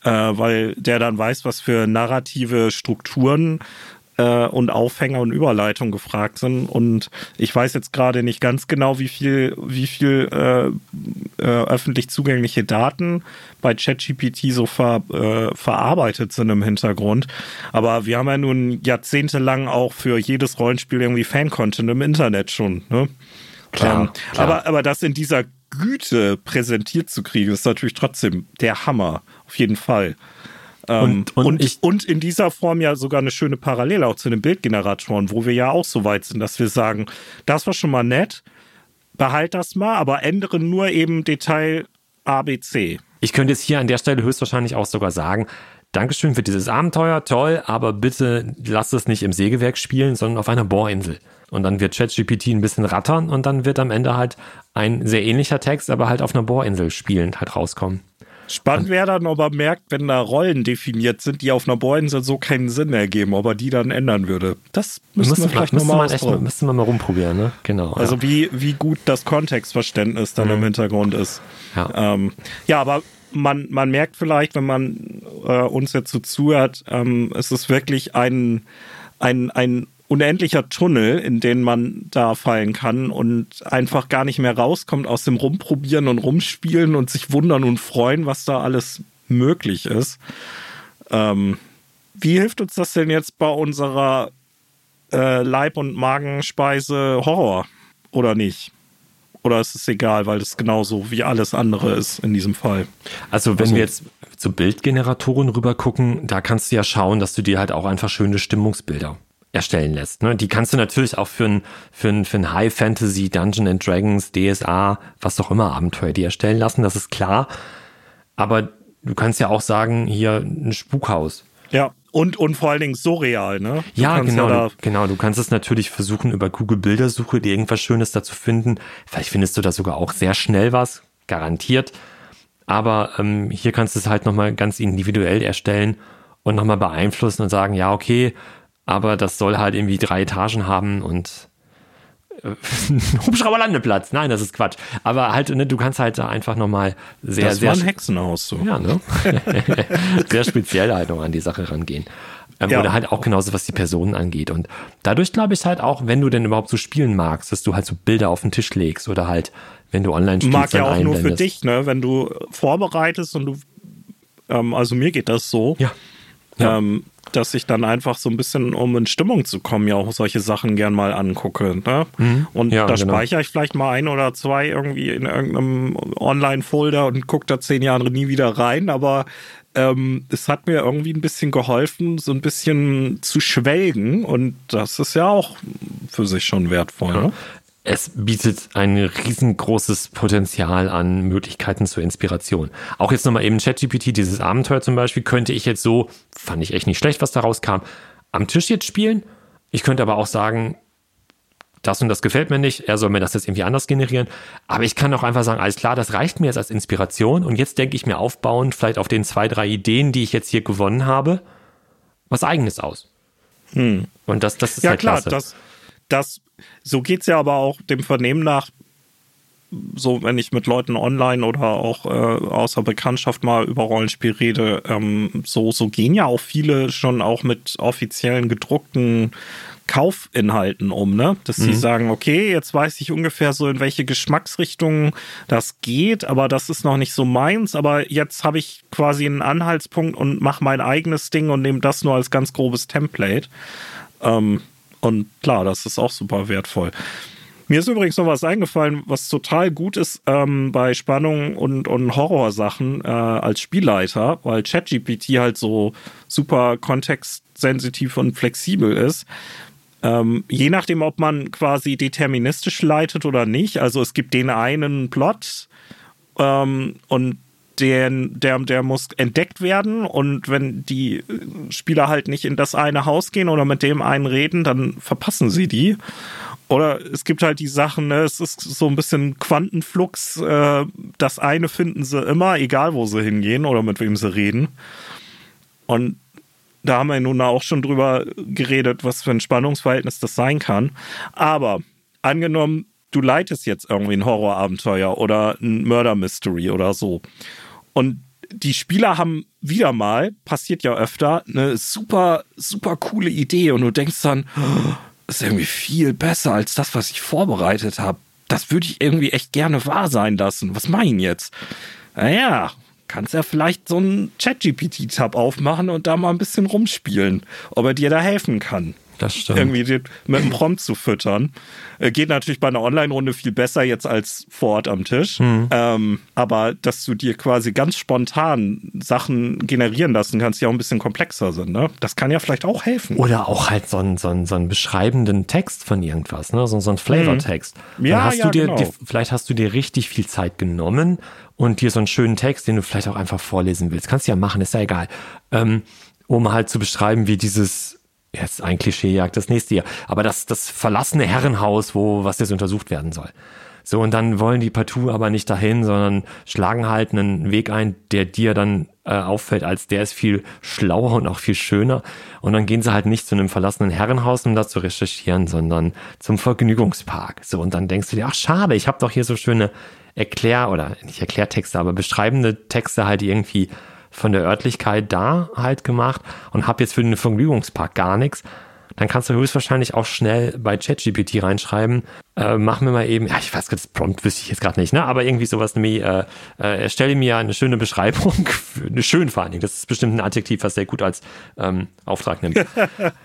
äh, weil der dann weiß, was für narrative Strukturen äh, und Aufhänger und Überleitung gefragt sind. Und ich weiß jetzt gerade nicht ganz genau, wie viel, wie viel äh, äh, öffentlich zugängliche Daten bei ChatGPT so ver, äh, verarbeitet sind im Hintergrund. Aber wir haben ja nun jahrzehntelang auch für jedes Rollenspiel irgendwie Fan-Content im Internet schon. Ne? Klar, ähm, klar. Aber, aber das in dieser Güte präsentiert zu kriegen, ist natürlich trotzdem der Hammer. Auf jeden Fall. Ähm, Und- und und, ich- und in dieser Form ja sogar eine schöne Parallele auch zu den Bildgeneratoren, wo wir ja auch so weit sind, dass wir sagen, das war schon mal nett, behalt das mal, aber ändere nur eben Detail ABC. Ich könnte jetzt hier an der Stelle höchstwahrscheinlich auch sogar sagen, Dankeschön für dieses Abenteuer, toll, aber bitte lass es nicht im Sägewerk spielen, sondern auf einer Bohrinsel. Und dann wird ChatGPT ein bisschen rattern und dann wird am Ende halt ein sehr ähnlicher Text, aber halt auf einer Bohrinsel spielend halt rauskommen. Spannend wäre dann, ob er merkt, wenn da Rollen definiert sind, die auf einer Bohrinsel so keinen Sinn ergeben, ob er die dann ändern würde. Das müssen Müsste wir vielleicht nochmal ausprobieren. müsste man mal rumprobieren, ne? Genau. Also wie, wie gut das Kontextverständnis dann im Hintergrund ist. Ja. Ähm, ja, aber man, man merkt vielleicht, wenn man äh, uns jetzt so zuhört, ähm, es ist wirklich ein, ein, ein unendlicher Tunnel, in den man da fallen kann und einfach gar nicht mehr rauskommt aus dem Rumprobieren und Rumspielen und sich wundern und freuen, was da alles möglich ist. Ähm, wie hilft uns das denn jetzt bei unserer äh, Leib- und Magenspeise Horror oder nicht? Oder ist es egal, weil es genauso wie alles andere ist in diesem Fall? Also wenn wir jetzt zu Bildgeneratoren rüber gucken, da kannst du ja schauen, dass du dir halt auch einfach schöne Stimmungsbilder erstellen lässt. Ne? Die kannst du natürlich auch für ein, für ein, für ein High Fantasy, Dungeon and Dragons, DSA, was auch immer Abenteuer dir erstellen lassen, das ist klar. Aber du kannst ja auch sagen, hier ein Spukhaus. Ja, und, und vor allen Dingen so real, ne? Du Ja, genau, da- du, genau. Du kannst es natürlich versuchen, über Google Bildersuche dir irgendwas Schönes dazu finden. Vielleicht findest du da sogar auch sehr schnell was, garantiert. Aber ähm, hier kannst du es halt nochmal ganz individuell erstellen und nochmal beeinflussen und sagen, ja, okay, aber das soll halt irgendwie drei Etagen haben und äh, [LAUGHS] Hubschrauberlandeplatz. Nein, das ist Quatsch. Aber halt, ne, du kannst halt da einfach nochmal sehr, das sehr war ein Hexenhaus so. ja, ne? [LAUGHS] Sehr speziell halt noch an die Sache rangehen. Ähm, Ja. Oder halt auch genauso, was die Personen angeht. Und dadurch glaube ich halt auch, wenn du denn überhaupt so spielen magst, dass du halt so Bilder auf den Tisch legst oder halt, wenn du online spielst, Mag ja auch nur für einblendest. dich, ne? Wenn du vorbereitest und du, ähm, also mir geht das so, Ja. Ja. ähm, dass ich dann einfach so ein bisschen, um in Stimmung zu kommen, ja auch solche Sachen gern mal angucke. Ne? Und Mhm. Ja, da genau. speichere ich vielleicht mal ein oder zwei irgendwie in irgendeinem Online-Folder und gucke da zehn Jahre nie wieder rein. Aber ähm, es hat mir irgendwie ein bisschen geholfen, so ein bisschen zu schwelgen. Und das ist ja auch für sich schon wertvoll. Ne? Es bietet ein riesengroßes Potenzial an Möglichkeiten zur Inspiration. Auch jetzt nochmal eben ChatGPT, dieses Abenteuer zum Beispiel, könnte ich jetzt so, fand ich echt nicht schlecht, was da rauskam, am Tisch jetzt spielen. Ich könnte aber auch sagen, das und das gefällt mir nicht, er soll mir das jetzt irgendwie anders generieren. Aber ich kann auch einfach sagen, alles klar, das reicht mir jetzt als Inspiration und jetzt denke ich mir aufbauend, vielleicht auf den zwei, drei Ideen, die ich jetzt hier gewonnen habe, was eigenes aus. Und das, das ist Hm. Ja, halt klar, klasse. das, das, so geht's ja aber auch dem Vernehmen nach, so wenn ich mit Leuten online oder auch äh, außer Bekanntschaft mal über Rollenspiel rede, ähm, so, so gehen ja auch viele schon auch mit offiziellen gedruckten Kaufinhalten um, ne? Dass sie sagen, okay, jetzt weiß ich ungefähr so, in welche Geschmacksrichtung das geht, aber das ist noch nicht so meins, aber jetzt habe ich quasi einen Anhaltspunkt und mache mein eigenes Ding und nehme das nur als ganz grobes Template. Ähm, und klar, das ist auch super wertvoll. Mir ist übrigens noch was eingefallen, was total gut ist ähm, bei Spannung und, und Horrorsachen äh, als Spielleiter, weil ChatGPT halt so super kontextsensitiv und flexibel ist. Ähm, je nachdem, ob man quasi deterministisch leitet oder nicht. Also es gibt den einen Plot ähm, und den, der, der muss entdeckt werden und wenn die Spieler halt nicht in das eine Haus gehen oder mit dem einen reden, dann verpassen sie die. Oder es gibt halt die Sachen, ne, es ist so ein bisschen Quantenflux. Äh, das eine finden sie immer, egal wo sie hingehen oder mit wem sie reden. Und da haben wir nun auch schon drüber geredet, was für ein Spannungsverhältnis das sein kann. Aber angenommen, du leitest jetzt irgendwie ein Horrorabenteuer oder ein Murder Mystery oder so. Und die Spieler haben wieder mal, passiert ja öfter, eine super, super coole Idee und du denkst dann, das ist irgendwie viel besser als das, was ich vorbereitet habe. Das würde ich irgendwie echt gerne wahr sein lassen. Was mein jetzt? Naja, kannst ja vielleicht so einen ChatGPT-Tab aufmachen und da mal ein bisschen rumspielen, ob er dir da helfen kann. Das stimmt. Irgendwie mit einem Prompt zu füttern. Äh, geht natürlich bei einer Online-Runde viel besser jetzt als vor Ort am Tisch. Mhm. Ähm, aber dass du dir quasi ganz spontan Sachen generieren lassen kannst, die auch ein bisschen komplexer sind, ne? Das kann ja vielleicht auch helfen. Oder auch halt so einen, so einen, so einen beschreibenden Text von irgendwas, ne? So, so einen Flavortext. Mhm. Ja, ja, dir, genau. die, vielleicht hast du dir richtig viel Zeit genommen und dir so einen schönen Text, den du vielleicht auch einfach vorlesen willst. Kannst du ja machen, ist ja egal. Ähm, um halt zu beschreiben, wie dieses jetzt ein Klischeejagd das nächste Jahr. Aber das, das verlassene Herrenhaus, wo was jetzt untersucht werden soll. So, und dann wollen die partout aber nicht dahin, sondern schlagen halt einen Weg ein, der dir dann äh, auffällt, als der ist viel schlauer und auch viel schöner. Und dann gehen sie halt nicht zu einem verlassenen Herrenhaus, um da zu recherchieren, sondern zum Vergnügungspark. So, und dann denkst du dir, ach schade, ich habe doch hier so schöne Erklär- oder nicht Erklärtexte, aber beschreibende Texte halt irgendwie von der Örtlichkeit da halt gemacht und habe jetzt für den Vergnügungspark gar nichts, dann kannst du höchstwahrscheinlich auch schnell bei ChatGPT reinschreiben, äh, mach mir mal eben, ja, ich weiß, das Prompt wüsste ich jetzt gerade nicht, ne, aber irgendwie sowas wie, äh, äh, erstelle mir eine schöne Beschreibung, eine schön vor allen Dingen, das ist bestimmt ein Adjektiv, was sehr gut als ähm, Auftrag nimmt. [LAUGHS]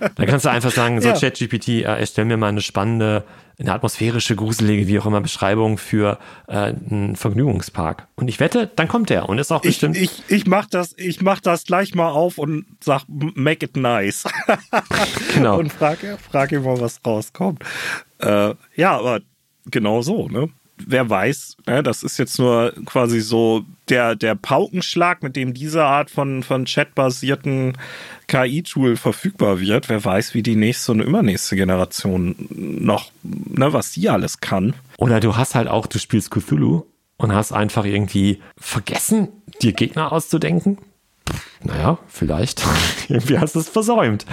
dann kannst du einfach sagen, so ja. ChatGPT, äh, erstell mir mal eine spannende eine atmosphärische, gruselige, wie auch immer, Beschreibung für äh, einen Vergnügungspark. Und ich wette, dann kommt der und ist auch bestimmt. Ich, ich, mach das, ich mach das gleich mal auf und sag, make it nice. [LAUGHS] genau. Und frage frag mal, was rauskommt. Äh, ja, aber genau so, ne? Wer weiß, ne, das ist jetzt nur quasi so der, der Paukenschlag, mit dem diese Art von, von chatbasierten KI-Tool verfügbar wird. Wer weiß, wie die nächste und übernächste Generation noch, ne, was die alles kann. Oder du hast halt auch, du spielst Cthulhu und hast einfach irgendwie vergessen, dir Gegner auszudenken naja, vielleicht. [LAUGHS] irgendwie hast du es versäumt.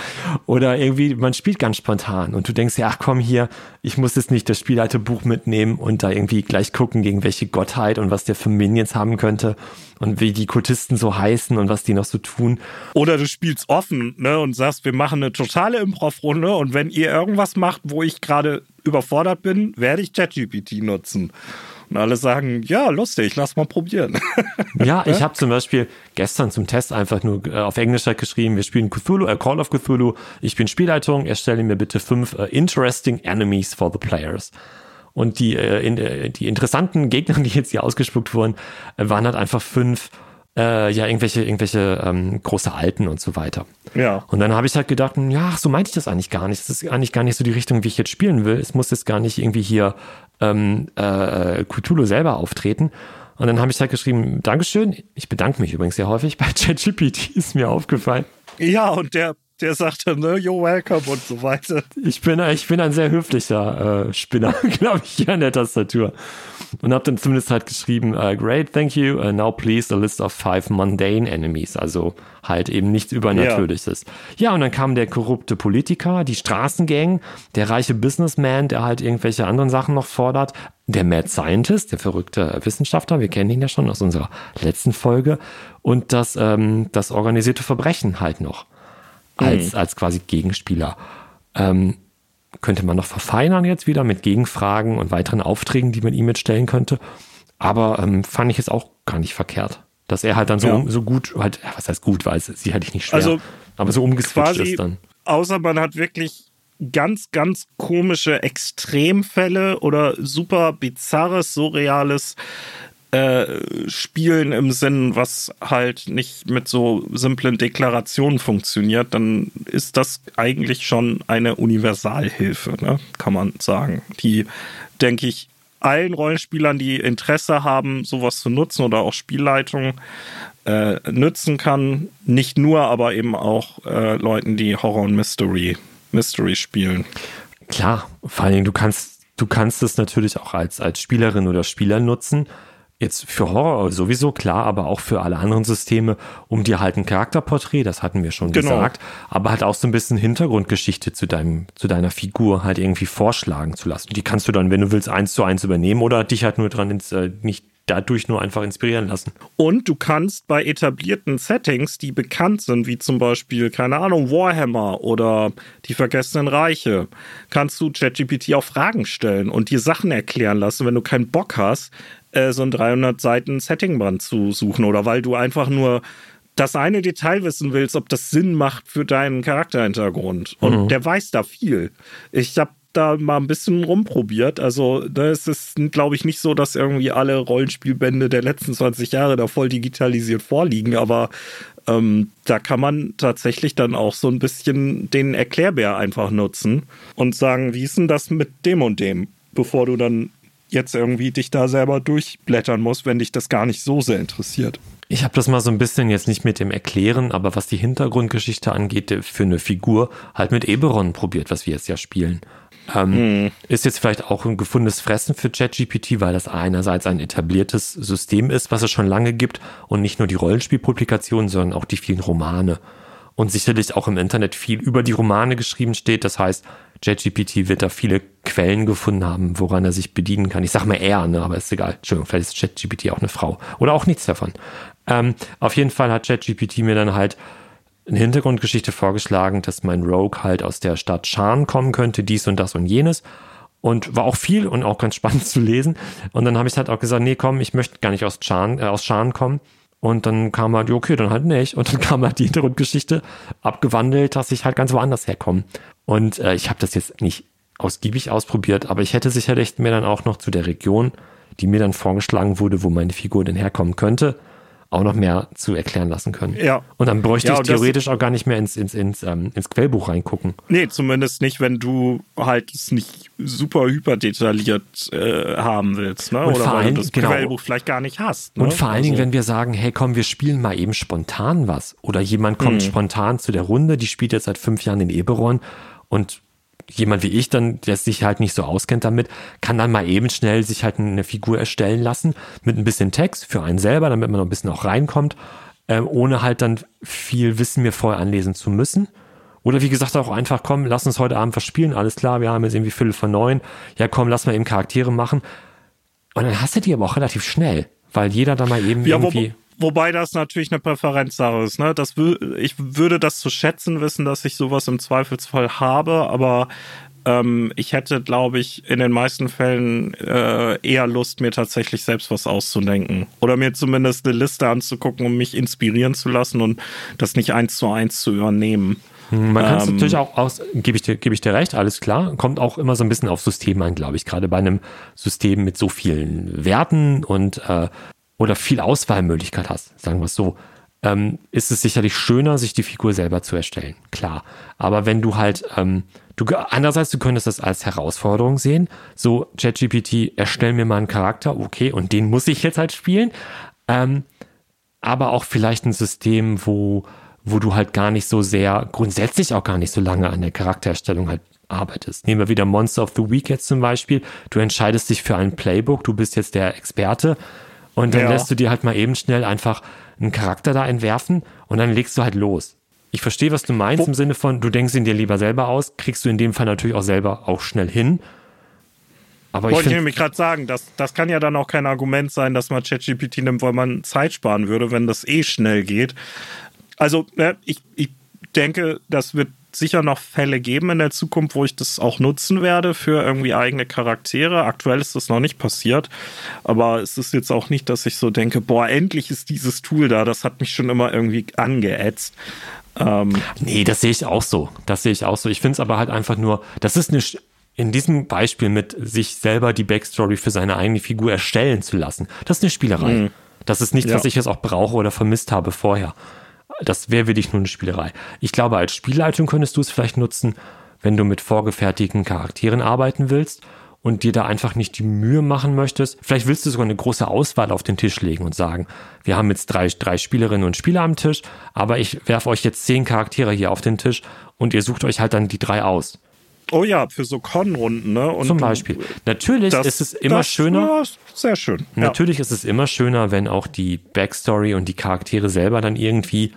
Oder irgendwie, man spielt ganz spontan und du denkst ja, ach komm hier, ich muss jetzt nicht das Spielleiterbuch mitnehmen und da irgendwie gleich gucken, gegen welche Gottheit und was der für Minions haben könnte und wie die Kultisten so heißen und was die noch so tun. Oder du spielst offen ne, und sagst, wir machen eine totale Improv-Runde und wenn ihr irgendwas macht, wo ich gerade überfordert bin, werde ich ChatGPT nutzen. Und alle sagen, ja, lustig, lass mal probieren. [LAUGHS] Ja, ich habe zum Beispiel gestern zum Test einfach nur äh, auf Englisch halt geschrieben, wir spielen Cthulhu, äh, Call of Cthulhu, ich bin Spielleitung, erstelle mir bitte fünf äh, interesting enemies for the players. Und die, äh, in, äh, die interessanten Gegner, [LAUGHS] die jetzt hier ausgespuckt wurden, äh, waren halt einfach fünf äh, ja irgendwelche irgendwelche ähm, große Alten und so weiter. Ja. Und dann habe ich halt gedacht, ja, so meinte ich das eigentlich gar nicht. Das ist eigentlich gar nicht so die Richtung, wie ich jetzt spielen will. Es muss jetzt gar nicht irgendwie hier ähm, äh, Cthulhu selber auftreten. Und dann habe ich halt geschrieben, Dankeschön. Ich bedanke mich übrigens sehr häufig bei [LAUGHS] ChatGPT, ist mir aufgefallen. Ja, und der der sagte, ne, you're welcome und so weiter. Ich bin, ich bin ein sehr höflicher äh, Spinner, [LAUGHS] glaube ich, hier an der Tastatur. Und habe dann zumindest halt geschrieben, uh, great, thank you, uh, now please a list of five mundane enemies. Also halt eben nichts Übernatürliches. Ja. ja, und dann kam der korrupte Politiker, die Straßengang, der reiche Businessman, der halt irgendwelche anderen Sachen noch fordert, der Mad Scientist, der verrückte Wissenschaftler, wir kennen ihn ja schon aus unserer letzten Folge, und das, ähm, das organisierte Verbrechen halt noch als, mhm. als quasi Gegenspieler. Ähm, könnte man noch verfeinern jetzt wieder mit Gegenfragen und weiteren Aufträgen, die man ihm jetzt stellen könnte. Aber ähm, fand ich es auch gar nicht verkehrt. Dass er halt dann so, ja. so gut, halt, was heißt gut, weil sie hatte ich nicht schwer, also aber so umgeswitcht ist dann. Außer man hat wirklich ganz, ganz komische Extremfälle oder super bizarres, surreales äh, spielen im Sinn, was halt nicht mit so simplen Deklarationen funktioniert, dann ist das eigentlich schon eine Universalhilfe, ne? kann man sagen. Die, denke ich, allen Rollenspielern, die Interesse haben, sowas zu nutzen oder auch Spielleitung äh, nützen kann. Nicht nur, aber eben auch äh, Leuten, die Horror und Mystery, Mystery spielen. Klar, vor allen Dingen, du kannst, du kannst es natürlich auch als, als Spielerin oder Spieler nutzen. Jetzt für Horror sowieso klar, aber auch für alle anderen Systeme, um dir halt ein Charakterporträt, das hatten wir schon genau. gesagt, aber halt auch so ein bisschen Hintergrundgeschichte zu deinem, zu deiner Figur halt irgendwie vorschlagen zu lassen. Die kannst du dann, wenn du willst, eins zu eins übernehmen oder dich halt nur dran ins, äh, nicht dadurch nur einfach inspirieren lassen. Und du kannst bei etablierten Settings, die bekannt sind, wie zum Beispiel, keine Ahnung, Warhammer oder die Vergessenen Reiche, kannst du ChatGPT auch Fragen stellen und dir Sachen erklären lassen, wenn du keinen Bock hast, äh, so ein 300 Seiten Settingband zu suchen oder weil du einfach nur das eine Detail wissen willst, ob das Sinn macht für deinen Charakterhintergrund. Und mhm. der weiß da viel. Ich habe da mal ein bisschen rumprobiert. Also ne, es ist, glaube ich, nicht so, dass irgendwie alle Rollenspielbände der letzten 20 Jahre da voll digitalisiert vorliegen, aber ähm, da kann man tatsächlich dann auch so ein bisschen den Erklärbär einfach nutzen und sagen, wie ist denn das mit dem und dem, bevor du dann jetzt irgendwie dich da selber durchblättern musst, wenn dich das gar nicht so sehr interessiert. Ich habe das mal so ein bisschen jetzt nicht mit dem Erklären, aber was die Hintergrundgeschichte angeht, für eine Figur halt mit Eberon probiert, was wir jetzt ja spielen. Ähm, hm. Ist jetzt vielleicht auch ein gefundenes Fressen für ChatGPT, weil das einerseits ein etabliertes System ist, was es schon lange gibt und nicht nur die Rollenspielpublikationen, sondern auch die vielen Romane. Und sicherlich auch im Internet viel über die Romane geschrieben steht. Das heißt, ChatGPT wird da viele Quellen gefunden haben, woran er sich bedienen kann. Ich sag mal er, ne, aber ist egal. Entschuldigung, vielleicht ist ChatGPT auch eine Frau. Oder auch nichts davon. Ähm, auf jeden Fall hat ChatGPT mir dann halt eine Hintergrundgeschichte vorgeschlagen, dass mein Rogue halt aus der Stadt Shan kommen könnte, dies und das und jenes. Und war auch viel und auch ganz [LAUGHS] spannend zu lesen. Und dann habe ich halt auch gesagt, nee, komm, ich möchte gar nicht aus Shan, äh, aus Shan kommen. Und dann kam halt, okay, dann halt nicht. Und dann [LAUGHS] kam halt die Hintergrundgeschichte abgewandelt, dass ich halt ganz woanders herkomme. Und äh, ich habe das jetzt nicht ausgiebig ausprobiert, aber ich hätte sicherlich mir dann auch noch zu der Region, die mir dann vorgeschlagen wurde, wo meine Figur denn herkommen könnte, auch noch mehr zu erklären lassen können. Ja. Und dann bräuchte ja, ich theoretisch auch gar nicht mehr ins, ins, ins, ähm, ins Quellbuch reingucken. Nee, zumindest nicht, wenn du halt es nicht super hyper detailliert äh, haben willst, ne? Und Oder weil du das genau. Quellbuch vielleicht gar nicht hast. Ne? Und vor allen also. Dingen, wenn wir sagen, hey komm, wir spielen mal eben spontan was. Oder jemand kommt Hm. spontan zu der Runde, die spielt jetzt seit fünf Jahren in Eberon und jemand wie ich dann, der sich halt nicht so auskennt damit, kann dann mal eben schnell sich halt eine Figur erstellen lassen mit ein bisschen Text für einen selber, damit man noch ein bisschen auch reinkommt, ähm, ohne halt dann viel Wissen mir vorher anlesen zu müssen. Oder wie gesagt, auch einfach, komm, lass uns heute Abend was spielen, alles klar, wir haben jetzt irgendwie Viertel von neun, ja komm, lass mal eben Charaktere machen. Und dann hast du die aber auch relativ schnell, weil jeder da mal eben Ja, wo, irgendwie... wobei das natürlich eine Präferenzsache ist. Ne? Das ich würde das zu schätzen wissen, dass ich sowas im Zweifelsfall habe, aber ähm, ich hätte, glaube ich, in den meisten Fällen äh, eher Lust, mir tatsächlich selbst was auszudenken. Oder mir zumindest eine Liste anzugucken, um mich inspirieren zu lassen und das nicht eins zu eins zu übernehmen. Man kann es Ähm, natürlich auch aus, gebe ich, dir, gebe ich dir recht, alles klar. Kommt auch immer so ein bisschen auf System an, glaube ich. Gerade bei einem System mit so vielen Werten und äh, oder viel Auswahlmöglichkeit hast, sagen wir es so, ähm, ist es sicherlich schöner, sich die Figur selber zu erstellen. Klar. Aber wenn du halt, ähm, du andererseits, du könntest das als Herausforderung sehen. So, ChatGPT, erstell mir mal einen Charakter, okay, und den muss ich jetzt halt spielen. Ähm, aber auch vielleicht ein System, wo, wo du halt gar nicht so sehr, grundsätzlich auch gar nicht so lange an der Charaktererstellung halt arbeitest. Nehmen wir wieder Monster of the Week jetzt zum Beispiel. Du entscheidest dich für ein Playbook, du bist jetzt der Experte und dann Ja. lässt du dir halt mal eben schnell einfach einen Charakter da entwerfen und dann legst du halt los. Ich verstehe, was du meinst Wo- im Sinne von, du denkst ihn dir lieber selber aus, kriegst du in dem Fall natürlich auch selber auch schnell hin. Aber ich Wollte ich finde, nämlich gerade sagen, das, das kann ja dann auch kein Argument sein, dass man ChatGPT nimmt, weil man Zeit sparen würde, wenn das eh schnell geht. Also, ne, ich, ich denke, das wird sicher noch Fälle geben in der Zukunft, wo ich das auch nutzen werde für irgendwie eigene Charaktere. Aktuell ist das noch nicht passiert, aber es ist jetzt auch nicht, dass ich so denke, boah, endlich ist dieses Tool da. Das hat mich schon immer irgendwie angeätzt. Ähm, Nee, das sehe ich auch so. Das sehe ich auch so. Ich finde es aber halt einfach nur, das ist eine, in diesem Beispiel mit sich selber die Backstory für seine eigene Figur erstellen zu lassen, das ist eine Spielerei. Das ist nichts, Ja. was ich jetzt auch brauche oder vermisst habe vorher. Das wäre wirklich nur eine Spielerei. Ich glaube, als Spielleitung könntest du es vielleicht nutzen, wenn du mit vorgefertigten Charakteren arbeiten willst und dir da einfach nicht die Mühe machen möchtest. Vielleicht willst du sogar eine große Auswahl auf den Tisch legen und sagen, wir haben jetzt drei, drei Spielerinnen und Spieler am Tisch, aber ich werfe euch jetzt zehn Charaktere hier auf den Tisch und ihr sucht euch halt dann die drei aus. Oh ja, für so Con-Runden, ne? Und Zum Beispiel. Natürlich das, ist es immer das, schöner. Sehr schön. Natürlich ja. ist es immer schöner, wenn auch die Backstory und die Charaktere selber dann irgendwie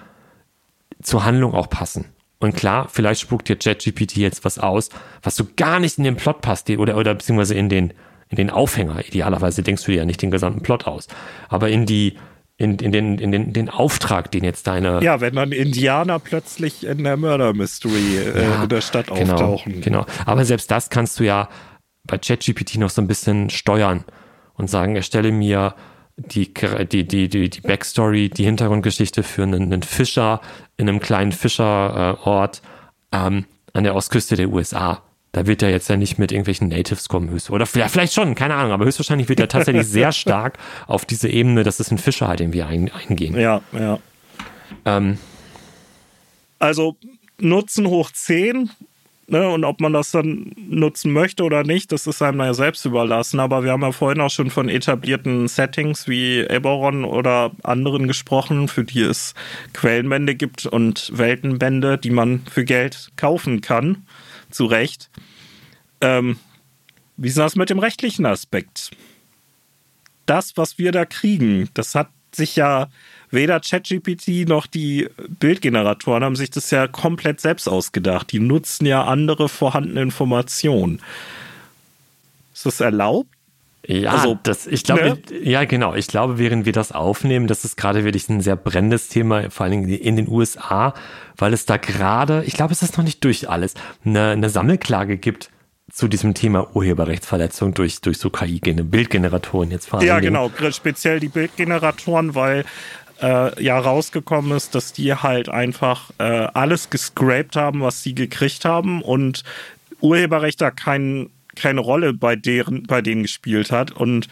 zur Handlung auch passen. Und klar, vielleicht spuckt dir ChatGPT jetzt was aus, was so gar nicht in den Plot passt, oder, oder beziehungsweise in den, in den Aufhänger. Idealerweise denkst du dir ja nicht den gesamten Plot aus. Aber in die, in, in, den, in den, den Auftrag, den jetzt deine. Ja, wenn dann Indianer plötzlich in der Murder Mystery äh, ja, in der Stadt genau, auftauchen. Genau. Aber selbst das kannst du ja bei ChatGPT noch so ein bisschen steuern und sagen, erstelle mir die, die, die, die, die Backstory, die Hintergrundgeschichte für einen, Fischer in einem kleinen Fischerort ähm, an der Ostküste der USA da wird er jetzt ja nicht mit irgendwelchen Natives kommen, höchst, oder vielleicht, vielleicht schon, keine Ahnung, aber höchstwahrscheinlich wird er tatsächlich [LAUGHS] sehr stark auf diese Ebene, dass es ein Fischer halt irgendwie ein, eingehen. Ja, ja. Ähm. Also Nutzen hoch 10, ne, und ob man das dann nutzen möchte oder nicht, das ist einem ja selbst überlassen. Aber wir haben ja vorhin auch schon von etablierten Settings wie Eberron oder anderen gesprochen, für die es Quellenbände gibt und Weltenbände, die man für Geld kaufen kann zu Recht. Ähm, wie ist das mit dem rechtlichen Aspekt? Das, was wir da kriegen, das hat sich ja weder ChatGPT noch die Bildgeneratoren haben sich das ja komplett selbst ausgedacht. Die nutzen ja andere vorhandene Informationen. Ist das erlaubt? Ja, also, das, ich glaube, ne? ja, genau. Ich glaube, während wir das aufnehmen, das ist gerade wirklich ein sehr brennendes Thema, vor allen Dingen in den USA, weil es da gerade, ich glaube, es ist noch nicht durch alles, eine, eine Sammelklage gibt zu diesem Thema Urheberrechtsverletzung durch, durch so KI-Bildgeneratoren jetzt vor allem. Ja, genau, speziell die Bildgeneratoren, weil äh, ja rausgekommen ist, dass die halt einfach äh, alles gescraped haben, was sie gekriegt haben und Urheberrecht da keinen keine Rolle bei deren, bei denen gespielt hat. Und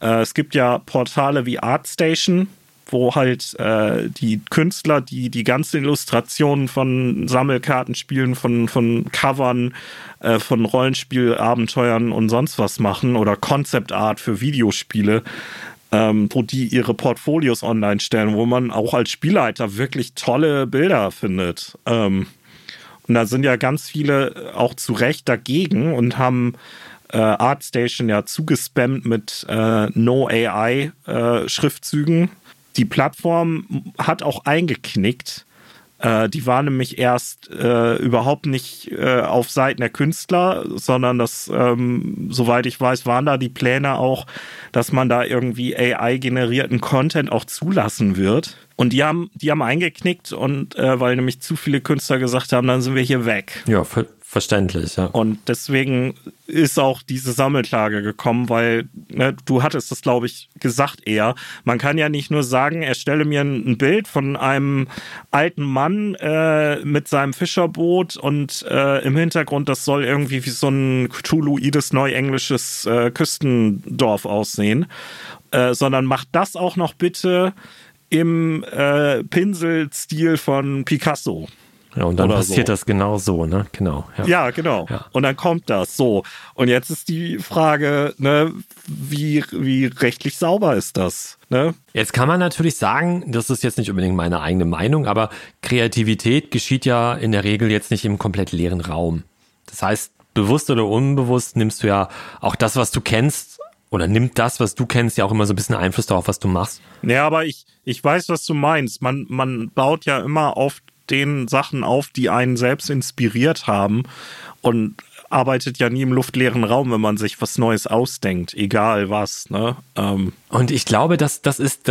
äh, es gibt ja Portale wie ArtStation, wo halt äh, die Künstler, die die ganzen Illustrationen von Sammelkartenspielen, von, von Covern, äh, von Rollenspielabenteuern und sonst was machen oder Concept Art für Videospiele, ähm, wo die ihre Portfolios online stellen, wo man auch als Spielleiter wirklich tolle Bilder findet. Ähm, und da sind ja ganz viele auch zu Recht dagegen und haben äh, ArtStation ja zugespammt mit äh, No AI äh. Die Plattform hat auch eingeknickt. Äh, die war nämlich erst äh, überhaupt nicht äh, auf Seiten der Künstler, sondern das, ähm, soweit ich weiß, waren da die Pläne auch, dass man da irgendwie AI-generierten Content auch zulassen wird. Und die haben, die haben eingeknickt und äh, weil nämlich zu viele Künstler gesagt haben, dann sind wir hier weg. Ja, verständlich, ja. Und deswegen ist auch diese Sammelklage gekommen, weil ne, du hattest das, glaube ich, gesagt eher. Man kann ja nicht nur sagen, erstelle mir ein Bild von einem alten Mann äh, mit seinem Fischerboot und äh, im Hintergrund, das soll irgendwie wie so ein Cthulhuides neuenglisches äh, Küstendorf aussehen, äh, sondern macht das auch noch bitte im äh, Pinselstil von Picasso. Ja, und dann passiert so. das genau so, ne? Genau. Ja, ja genau. Ja. Und dann kommt das so. Und jetzt ist die Frage, ne, wie, wie rechtlich sauber ist das? Ne? Jetzt kann man natürlich sagen, das ist jetzt nicht unbedingt meine eigene Meinung, aber Kreativität geschieht ja in der Regel jetzt nicht im komplett leeren Raum. Das heißt, bewusst oder unbewusst nimmst du ja auch das, was du kennst, oder nimmt das, was du kennst, ja auch immer so ein bisschen Einfluss darauf, was du machst? Ja, aber ich, ich weiß, was du meinst. Man, man baut ja immer auf den Sachen auf, die einen selbst inspiriert haben und arbeitet ja nie im luftleeren Raum, wenn man sich was Neues ausdenkt, egal was. Ne? Ähm. Und ich glaube, dass das ist,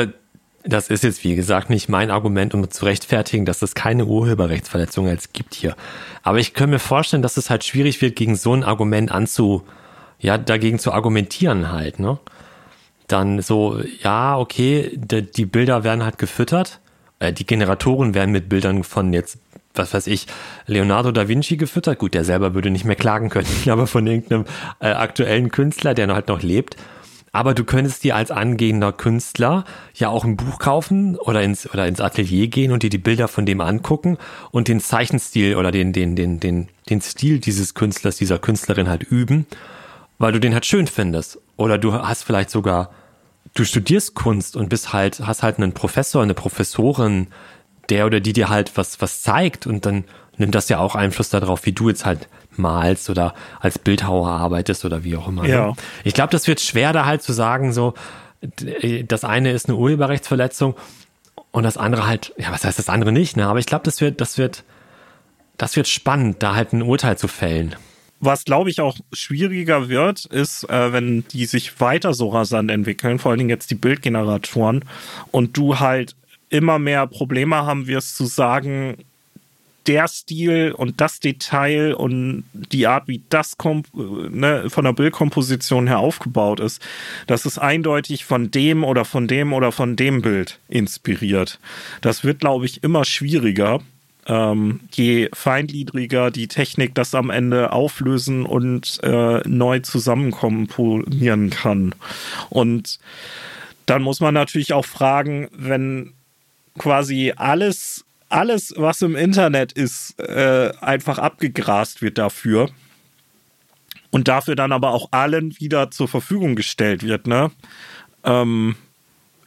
das ist jetzt wie gesagt nicht mein Argument, um zu rechtfertigen, dass es keine Urheberrechtsverletzung als gibt hier. Aber ich kann mir vorstellen, dass es halt schwierig wird, gegen so ein Argument anzu, ja, dagegen zu argumentieren halt, ne? Dann so, ja, okay, die Bilder werden halt gefüttert. Äh, die Generatoren werden mit Bildern von jetzt, was weiß ich, Leonardo da Vinci gefüttert. Gut, der selber würde nicht mehr klagen können, [LAUGHS] aber von irgendeinem äh, aktuellen Künstler, der halt noch lebt. Aber du könntest dir als angehender Künstler ja auch ein Buch kaufen oder ins, oder ins Atelier gehen und dir die Bilder von dem angucken und den Zeichenstil oder den, den, den, den, den Stil dieses Künstlers, dieser Künstlerin halt üben weil du den halt schön findest. Oder du hast vielleicht sogar, du studierst Kunst und bist halt, hast halt einen Professor, eine Professorin, der oder die dir halt was, was zeigt und dann nimmt das ja auch Einfluss darauf, wie du jetzt halt malst oder als Bildhauer arbeitest oder wie auch immer. Ne? Ja. Ich glaube, das wird schwer da halt zu sagen, so, das eine ist eine Urheberrechtsverletzung und das andere halt, ja, was heißt das andere nicht, ne? Aber ich glaube, das wird, das wird, das wird spannend, da halt ein Urteil zu fällen. Was, glaube ich, auch schwieriger wird, ist, äh, wenn die sich weiter so rasant entwickeln, vor allen Dingen jetzt die Bildgeneratoren, und du halt immer mehr Probleme haben wirst zu sagen, der Stil und das Detail und die Art, wie das ne, von der Bildkomposition her aufgebaut ist, das ist eindeutig von dem oder von dem oder von dem Bild inspiriert. Das wird, glaube ich, immer schwieriger. Ähm, je feingliedriger die Technik das am Ende auflösen und äh, neu zusammenkomponieren kann. Und dann muss man natürlich auch fragen, wenn quasi alles alles, was im Internet ist, äh, einfach abgegrast wird dafür. Und dafür dann aber auch allen wieder zur Verfügung gestellt wird, ne? Ähm,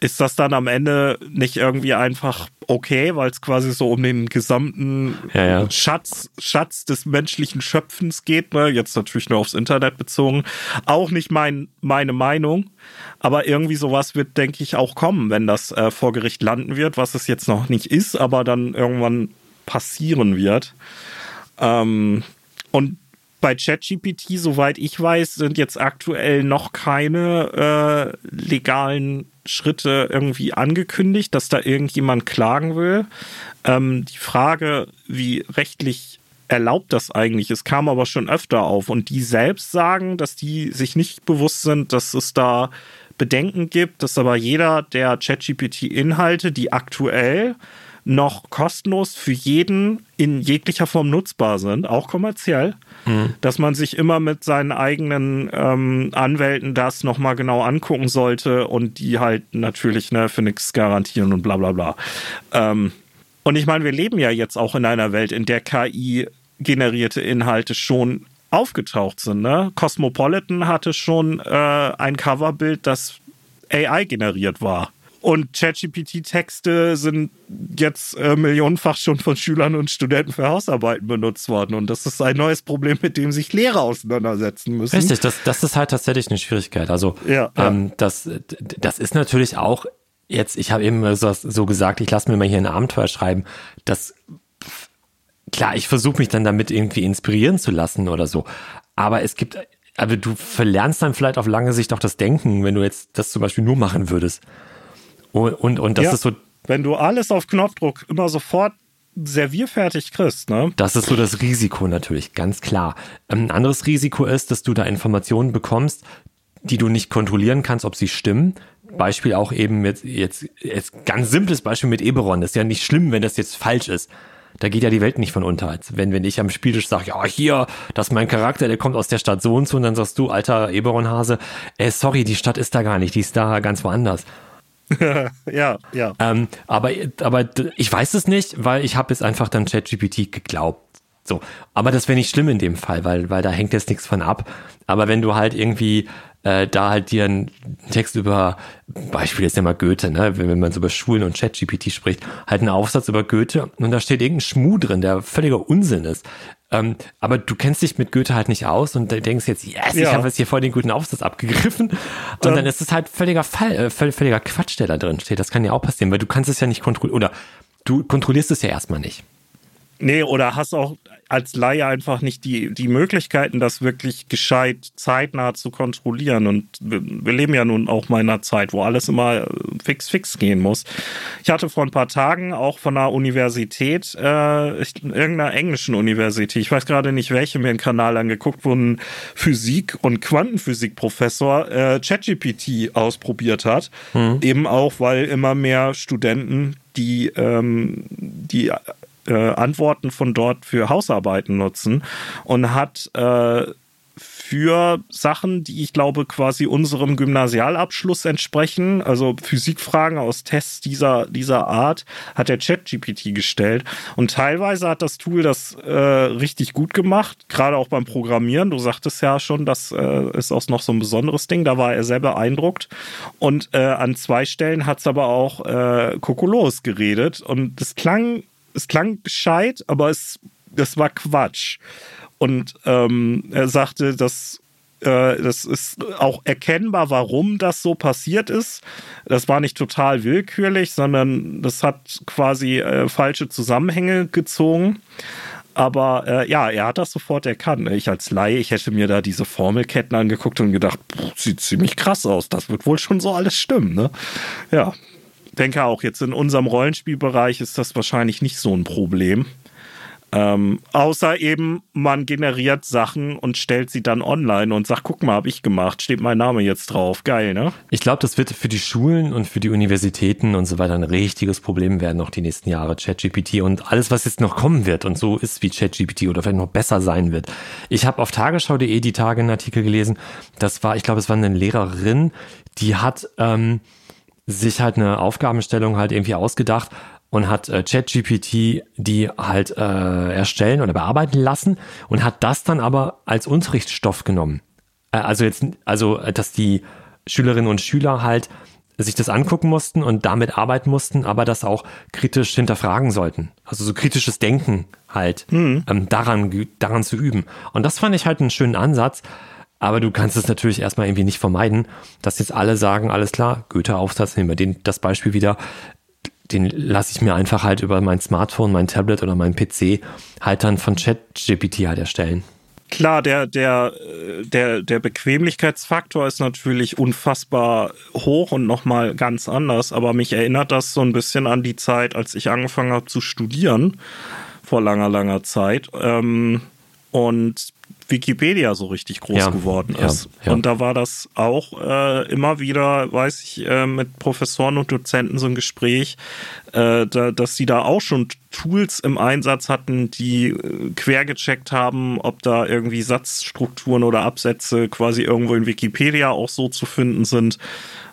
ist das dann am Ende nicht irgendwie einfach okay, weil es quasi so um den gesamten ja, ja. Schatz, Schatz des menschlichen Schöpfens geht, ne? Jetzt natürlich nur aufs Internet bezogen. Auch nicht mein, meine Meinung, aber irgendwie sowas wird, denke ich, auch kommen, wenn das äh, vor Gericht landen wird, was es jetzt noch nicht ist, aber dann irgendwann passieren wird. Ähm, und bei ChatGPT, soweit ich weiß, sind jetzt aktuell noch keine äh, legalen Schritte irgendwie angekündigt, dass da irgendjemand klagen will. Ähm, die Frage, wie rechtlich erlaubt das eigentlich ist, kam aber schon öfter auf. Und die selbst sagen, dass die sich nicht bewusst sind, dass es da Bedenken gibt, dass aber jeder der ChatGPT-Inhalte, die aktuell noch kostenlos für jeden in jeglicher Form nutzbar sind, auch kommerziell, mhm. dass man sich immer mit seinen eigenen ähm, Anwälten das nochmal genau angucken sollte und die halt natürlich ne, für nichts garantieren und bla bla bla. Ähm, und ich meine, wir leben ja jetzt auch in einer Welt, in der KI generierte Inhalte schon aufgetaucht sind. Ne? Cosmopolitan hatte schon äh, ein Coverbild, das AI generiert war. Und ChatGPT-Texte sind jetzt äh, millionenfach schon von Schülern und Studenten für Hausarbeiten benutzt worden. Und das ist ein neues Problem, mit dem sich Lehrer auseinandersetzen müssen. Richtig, das, das ist halt tatsächlich eine Schwierigkeit. Also ja, ähm, Das, das ist natürlich auch jetzt, ich habe eben so, so gesagt, ich lasse mir mal hier ein Abenteuer schreiben. Das klar, ich versuche mich dann damit irgendwie inspirieren zu lassen oder so. Aber es gibt, aber du verlernst dann vielleicht auf lange Sicht auch das Denken, wenn du jetzt das zum Beispiel nur machen würdest. Und, und, und das ja, ist so. Wenn du alles auf Knopfdruck immer sofort servierfertig kriegst, ne? Das ist so das Risiko natürlich, ganz klar. Ein anderes Risiko ist, dass du da Informationen bekommst, die du nicht kontrollieren kannst, ob sie stimmen. Beispiel auch eben mit, jetzt, jetzt ganz simples Beispiel mit Eberon. Das ist ja nicht schlimm, wenn das jetzt falsch ist. Da geht ja die Welt nicht von unter. Als wenn, wenn ich am Spieltisch sage, ja, hier, das ist mein Charakter, der kommt aus der Stadt so und so, und dann sagst du, alter Eberon-Hase, äh, sorry, die Stadt ist da gar nicht, die ist da ganz woanders. [LAUGHS] ja, ja. Ähm, aber, aber ich weiß es nicht, weil ich habe jetzt einfach dann ChatGPT geglaubt. So, aber das wäre nicht schlimm in dem Fall, weil, weil da hängt jetzt nichts von ab. Aber wenn du halt irgendwie äh, da halt dir einen Text über, Beispiel ist ja mal Goethe, ne, wenn, wenn man so über Schulen und ChatGPT spricht, halt einen Aufsatz über Goethe und da steht irgendein Schmuh drin, der völliger Unsinn ist. Ähm, aber du kennst dich mit Goethe halt nicht aus und denkst jetzt, yes, ja. ich habe jetzt hier voll den guten Aufsatz abgegriffen. Und dann, dann ist es halt völliger Fall, äh, völliger Quatsch, der da drin steht. Das kann ja auch passieren, weil du kannst es ja nicht kontrollieren oder du kontrollierst es ja erstmal nicht. Nee, oder hast auch als Laie einfach nicht die, die Möglichkeiten, das wirklich gescheit zeitnah zu kontrollieren. Und wir, wir leben ja nun auch mal in einer Zeit, wo alles immer äh, fix, fix gehen muss. Ich hatte vor ein paar Tagen auch von einer Universität, äh, irgendeiner englischen Universität, ich weiß gerade nicht welche, mir einen Kanal angeguckt, wo ein Physik- und Quantenphysikprofessor äh, ChatGPT ausprobiert hat. Mhm. Eben auch, weil immer mehr Studenten die, ähm, die äh, Antworten von dort für Hausarbeiten nutzen und hat äh, für Sachen, die ich glaube quasi unserem Gymnasialabschluss entsprechen, also Physikfragen aus Tests dieser, dieser Art, hat der ChatGPT gestellt. Und teilweise hat das Tool das äh, richtig gut gemacht, gerade auch beim Programmieren. Du sagtest ja schon, das äh, ist auch noch so ein besonderes Ding. Da war er sehr beeindruckt. Und äh, an zwei Stellen hat es aber auch äh, Kokolos geredet. Und das klang es klang gescheit, aber es das war Quatsch. Und ähm, er sagte, dass äh, das ist auch erkennbar, warum das so passiert ist. Das war nicht total willkürlich, sondern das hat quasi äh, falsche Zusammenhänge gezogen. Aber äh, ja, er hat das sofort erkannt. Ich als Laie, ich hätte mir da diese Formelketten angeguckt und gedacht, sieht ziemlich krass aus. Das wird wohl schon so alles stimmen. Ne? Ja, denke auch, jetzt in unserem Rollenspielbereich ist das wahrscheinlich nicht so ein Problem. Ähm, außer eben, man generiert Sachen und stellt sie dann online und sagt, guck mal, hab ich gemacht, steht mein Name jetzt drauf. Geil, ne? Ich glaube, das wird für die Schulen und für die Universitäten und so weiter ein richtiges Problem werden noch die nächsten Jahre, ChatGPT und alles, was jetzt noch kommen wird und so ist wie ChatGPT oder vielleicht noch besser sein wird. Ich habe auf tagesschau.de die Tage einen Artikel gelesen, das war, ich glaube, es war eine Lehrerin, die hat ähm, sich halt eine Aufgabenstellung halt irgendwie ausgedacht und hat äh, ChatGPT die halt äh, erstellen oder bearbeiten lassen und hat das dann aber als Unterrichtsstoff genommen. Äh, also jetzt, also äh, dass die Schülerinnen und Schüler halt sich das angucken mussten und damit arbeiten mussten, aber das auch kritisch hinterfragen sollten. Also so kritisches Denken halt mhm. ähm, daran, daran zu üben. Und das fand ich halt einen schönen Ansatz. Aber du kannst es natürlich erstmal irgendwie nicht vermeiden, dass jetzt alle sagen, alles klar, Goethe-Aufsatz, nehmen wir den, das Beispiel wieder, den lasse ich mir einfach halt über mein Smartphone, mein Tablet oder mein PC halt dann von ChatGPT halt erstellen. Klar, der, der, der, der Bequemlichkeitsfaktor ist natürlich unfassbar hoch und nochmal ganz anders, aber mich erinnert das so ein bisschen an die Zeit, als ich angefangen habe zu studieren, vor langer, langer Zeit. Ähm, und Wikipedia so richtig groß ja, geworden ist. Ja, ja. Und da war das auch äh, immer wieder, weiß ich, äh, mit Professoren und Dozenten so ein Gespräch, äh, da, dass sie da auch schon Tools im Einsatz hatten, die äh, quer gecheckt haben, ob da irgendwie Satzstrukturen oder Absätze quasi irgendwo in Wikipedia auch so zu finden sind,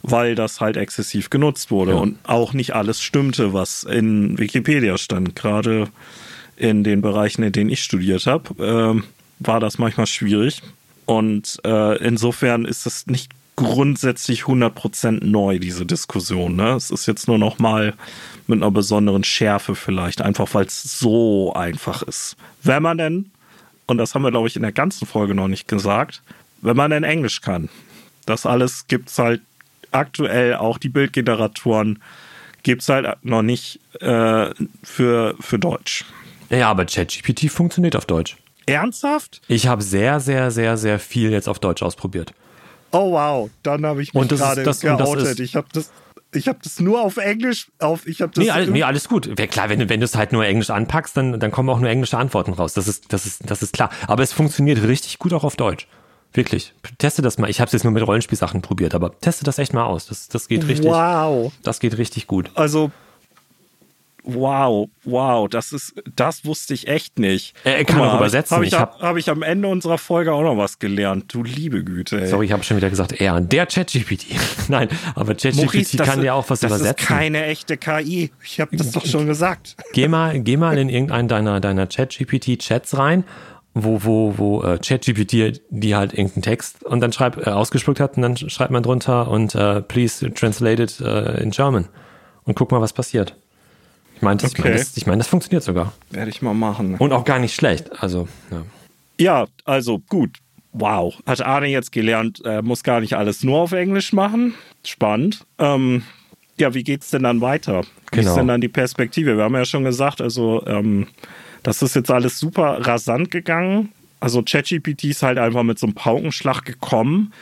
weil das halt exzessiv genutzt wurde und auch nicht alles stimmte, was in Wikipedia stand, gerade in den Bereichen, in denen ich studiert habe. Ähm, war das manchmal schwierig. Und äh, insofern ist es nicht grundsätzlich 100% neu, diese Diskussion. Ne? Es ist jetzt nur noch mal mit einer besonderen Schärfe vielleicht, einfach weil es so einfach ist. Wenn man denn, und das haben wir, glaube ich, in der ganzen Folge noch nicht gesagt, wenn man denn Englisch kann. Das alles gibt es halt aktuell, auch die Bildgeneratoren gibt es halt noch nicht äh, für, für Deutsch. Ja, aber ChatGPT funktioniert auf Deutsch. Ernsthaft? Ich habe sehr, sehr, sehr, sehr viel jetzt auf Deutsch ausprobiert. Oh wow, dann habe ich mich gerade geoutet. ich habe das, ich habe das nur auf Englisch, auf, ich habe das. Nee, all, nee, alles gut. Klar, wenn, wenn du es halt nur Englisch anpackst, dann, dann kommen auch nur englische Antworten raus. Das ist, das ist, das ist klar. Aber es funktioniert richtig gut auch auf Deutsch. Wirklich. Teste das mal. Ich habe es jetzt nur mit Rollenspielsachen probiert, aber teste das echt mal aus. Das, das geht richtig. Wow. Das geht richtig gut. Also Wow, wow, das ist, das wusste ich echt nicht. Er kann auch übersetzen. Habe ich, hab, hab ich am Ende unserer Folge auch noch was gelernt. Du liebe Güte. Ey. Sorry, ich habe schon wieder gesagt, er. Der ChatGPT. [LAUGHS] Nein, aber ChatGPT kann ja auch was das übersetzen. Das ist keine echte KI. Ich habe das doch schon gesagt. [LAUGHS] Geh mal, geh mal in irgendeinen deiner, deiner ChatGPT-Chats rein wo, wo, wo äh, ChatGPT die halt irgendeinen Text und dann schreibt, äh, ausgespuckt hat und dann schreibt man drunter und äh, please translate it äh, in German und guck mal, was passiert. Ich meine, das, okay. das, ich mein, das funktioniert sogar. Werde ich mal machen. Und auch gar nicht schlecht. Also, ja. Ja, also gut. Wow. Hat Arne jetzt gelernt, äh, muss gar nicht alles nur auf Englisch machen. Spannend. Ähm, ja, wie geht's denn dann weiter? Wie genau. ist denn dann die Perspektive? Wir haben ja schon gesagt, also ähm, das ist jetzt alles super rasant gegangen. Also ChatGPT ist halt einfach mit so einem Paukenschlag gekommen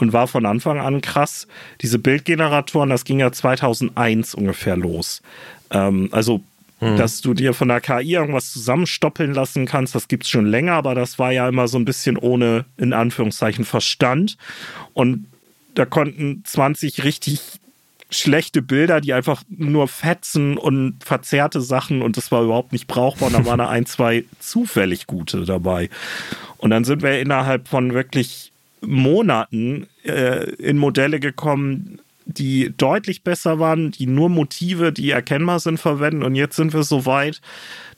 und war von Anfang an krass. Diese Bildgeneratoren, das ging ja 2001 ungefähr los. Ähm, also hm. dass du dir von der KI irgendwas zusammenstoppeln lassen kannst, das gibt es schon länger, aber das war ja immer so ein bisschen ohne, in Anführungszeichen, Verstand. Und da konnten 20 richtig schlechte Bilder, die einfach nur fetzen und verzerrte Sachen und das war überhaupt nicht brauchbar. Und da waren da [LAUGHS] ein, zwei zufällig gute dabei. Und dann sind wir innerhalb von wirklich Monaten äh, in Modelle gekommen, die deutlich besser waren, die nur Motive, die erkennbar sind, verwenden. Und jetzt sind wir so weit,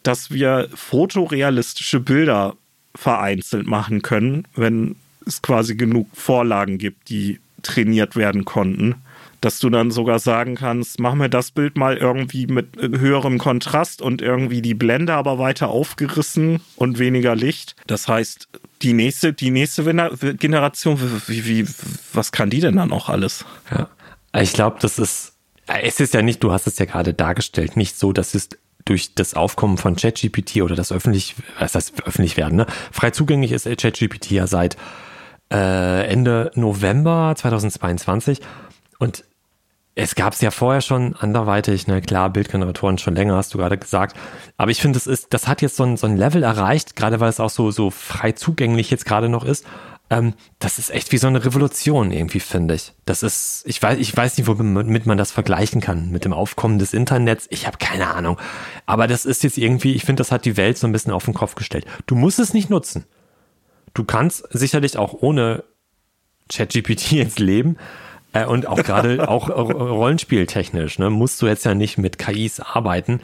dass wir fotorealistische Bilder vereinzelt machen können, wenn es quasi genug Vorlagen gibt, die trainiert werden konnten. Dass du dann sogar sagen kannst, mach mir das Bild mal irgendwie mit höherem Kontrast und irgendwie die Blende aber weiter aufgerissen und weniger Licht. Das heißt, die nächste, die nächste Generation, wie, wie, was kann die denn dann auch alles? Ja, ich glaube, das ist, es ist ja nicht, du hast es ja gerade dargestellt, nicht so, dass es durch das Aufkommen von ChatGPT oder das öffentlich, was das öffentlich werden, ne? Frei zugänglich ist ChatGPT ja seit äh, Ende November 2022 und es gab es ja vorher schon anderweitig, ne, klar, Bildgeneratoren schon länger, hast du gerade gesagt. Aber ich finde, das ist, das hat jetzt so ein, so ein Level erreicht, gerade weil es auch so, so frei zugänglich jetzt gerade noch ist. Ähm, das ist echt wie so eine Revolution irgendwie, finde ich. Das ist, ich weiß, ich weiß nicht, womit man das vergleichen kann. Mit dem Aufkommen des Internets. Ich habe keine Ahnung. Aber das ist jetzt irgendwie, ich finde, das hat die Welt so ein bisschen auf den Kopf gestellt. Du musst es nicht nutzen. Du kannst sicherlich auch ohne ChatGPT [LAUGHS] jetzt leben. Äh, und auch gerade [LAUGHS] auch rollenspieltechnisch, ne, musst du jetzt ja nicht mit KIs arbeiten.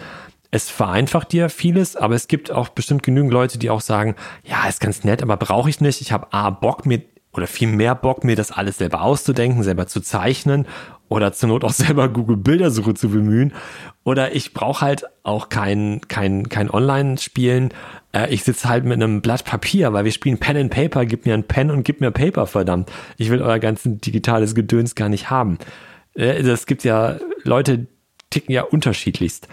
Es vereinfacht dir vieles, aber es gibt auch bestimmt genügend Leute, die auch sagen, ja, ist ganz nett, aber brauche ich nicht. Ich habe A, Bock mir oder viel mehr Bock, mir das alles selber auszudenken, selber zu zeichnen oder zur Not auch selber Google Bildersuche zu bemühen. Oder ich brauche halt auch kein, kein, kein Online-Spielen. Äh, ich sitze halt mit einem Blatt Papier, weil wir spielen Pen and Paper. Gib mir ein Pen und gib mir Paper, verdammt. Ich will euer ganzen digitales Gedöns gar nicht haben. Äh, gibt ja, Leute ticken ja unterschiedlichst.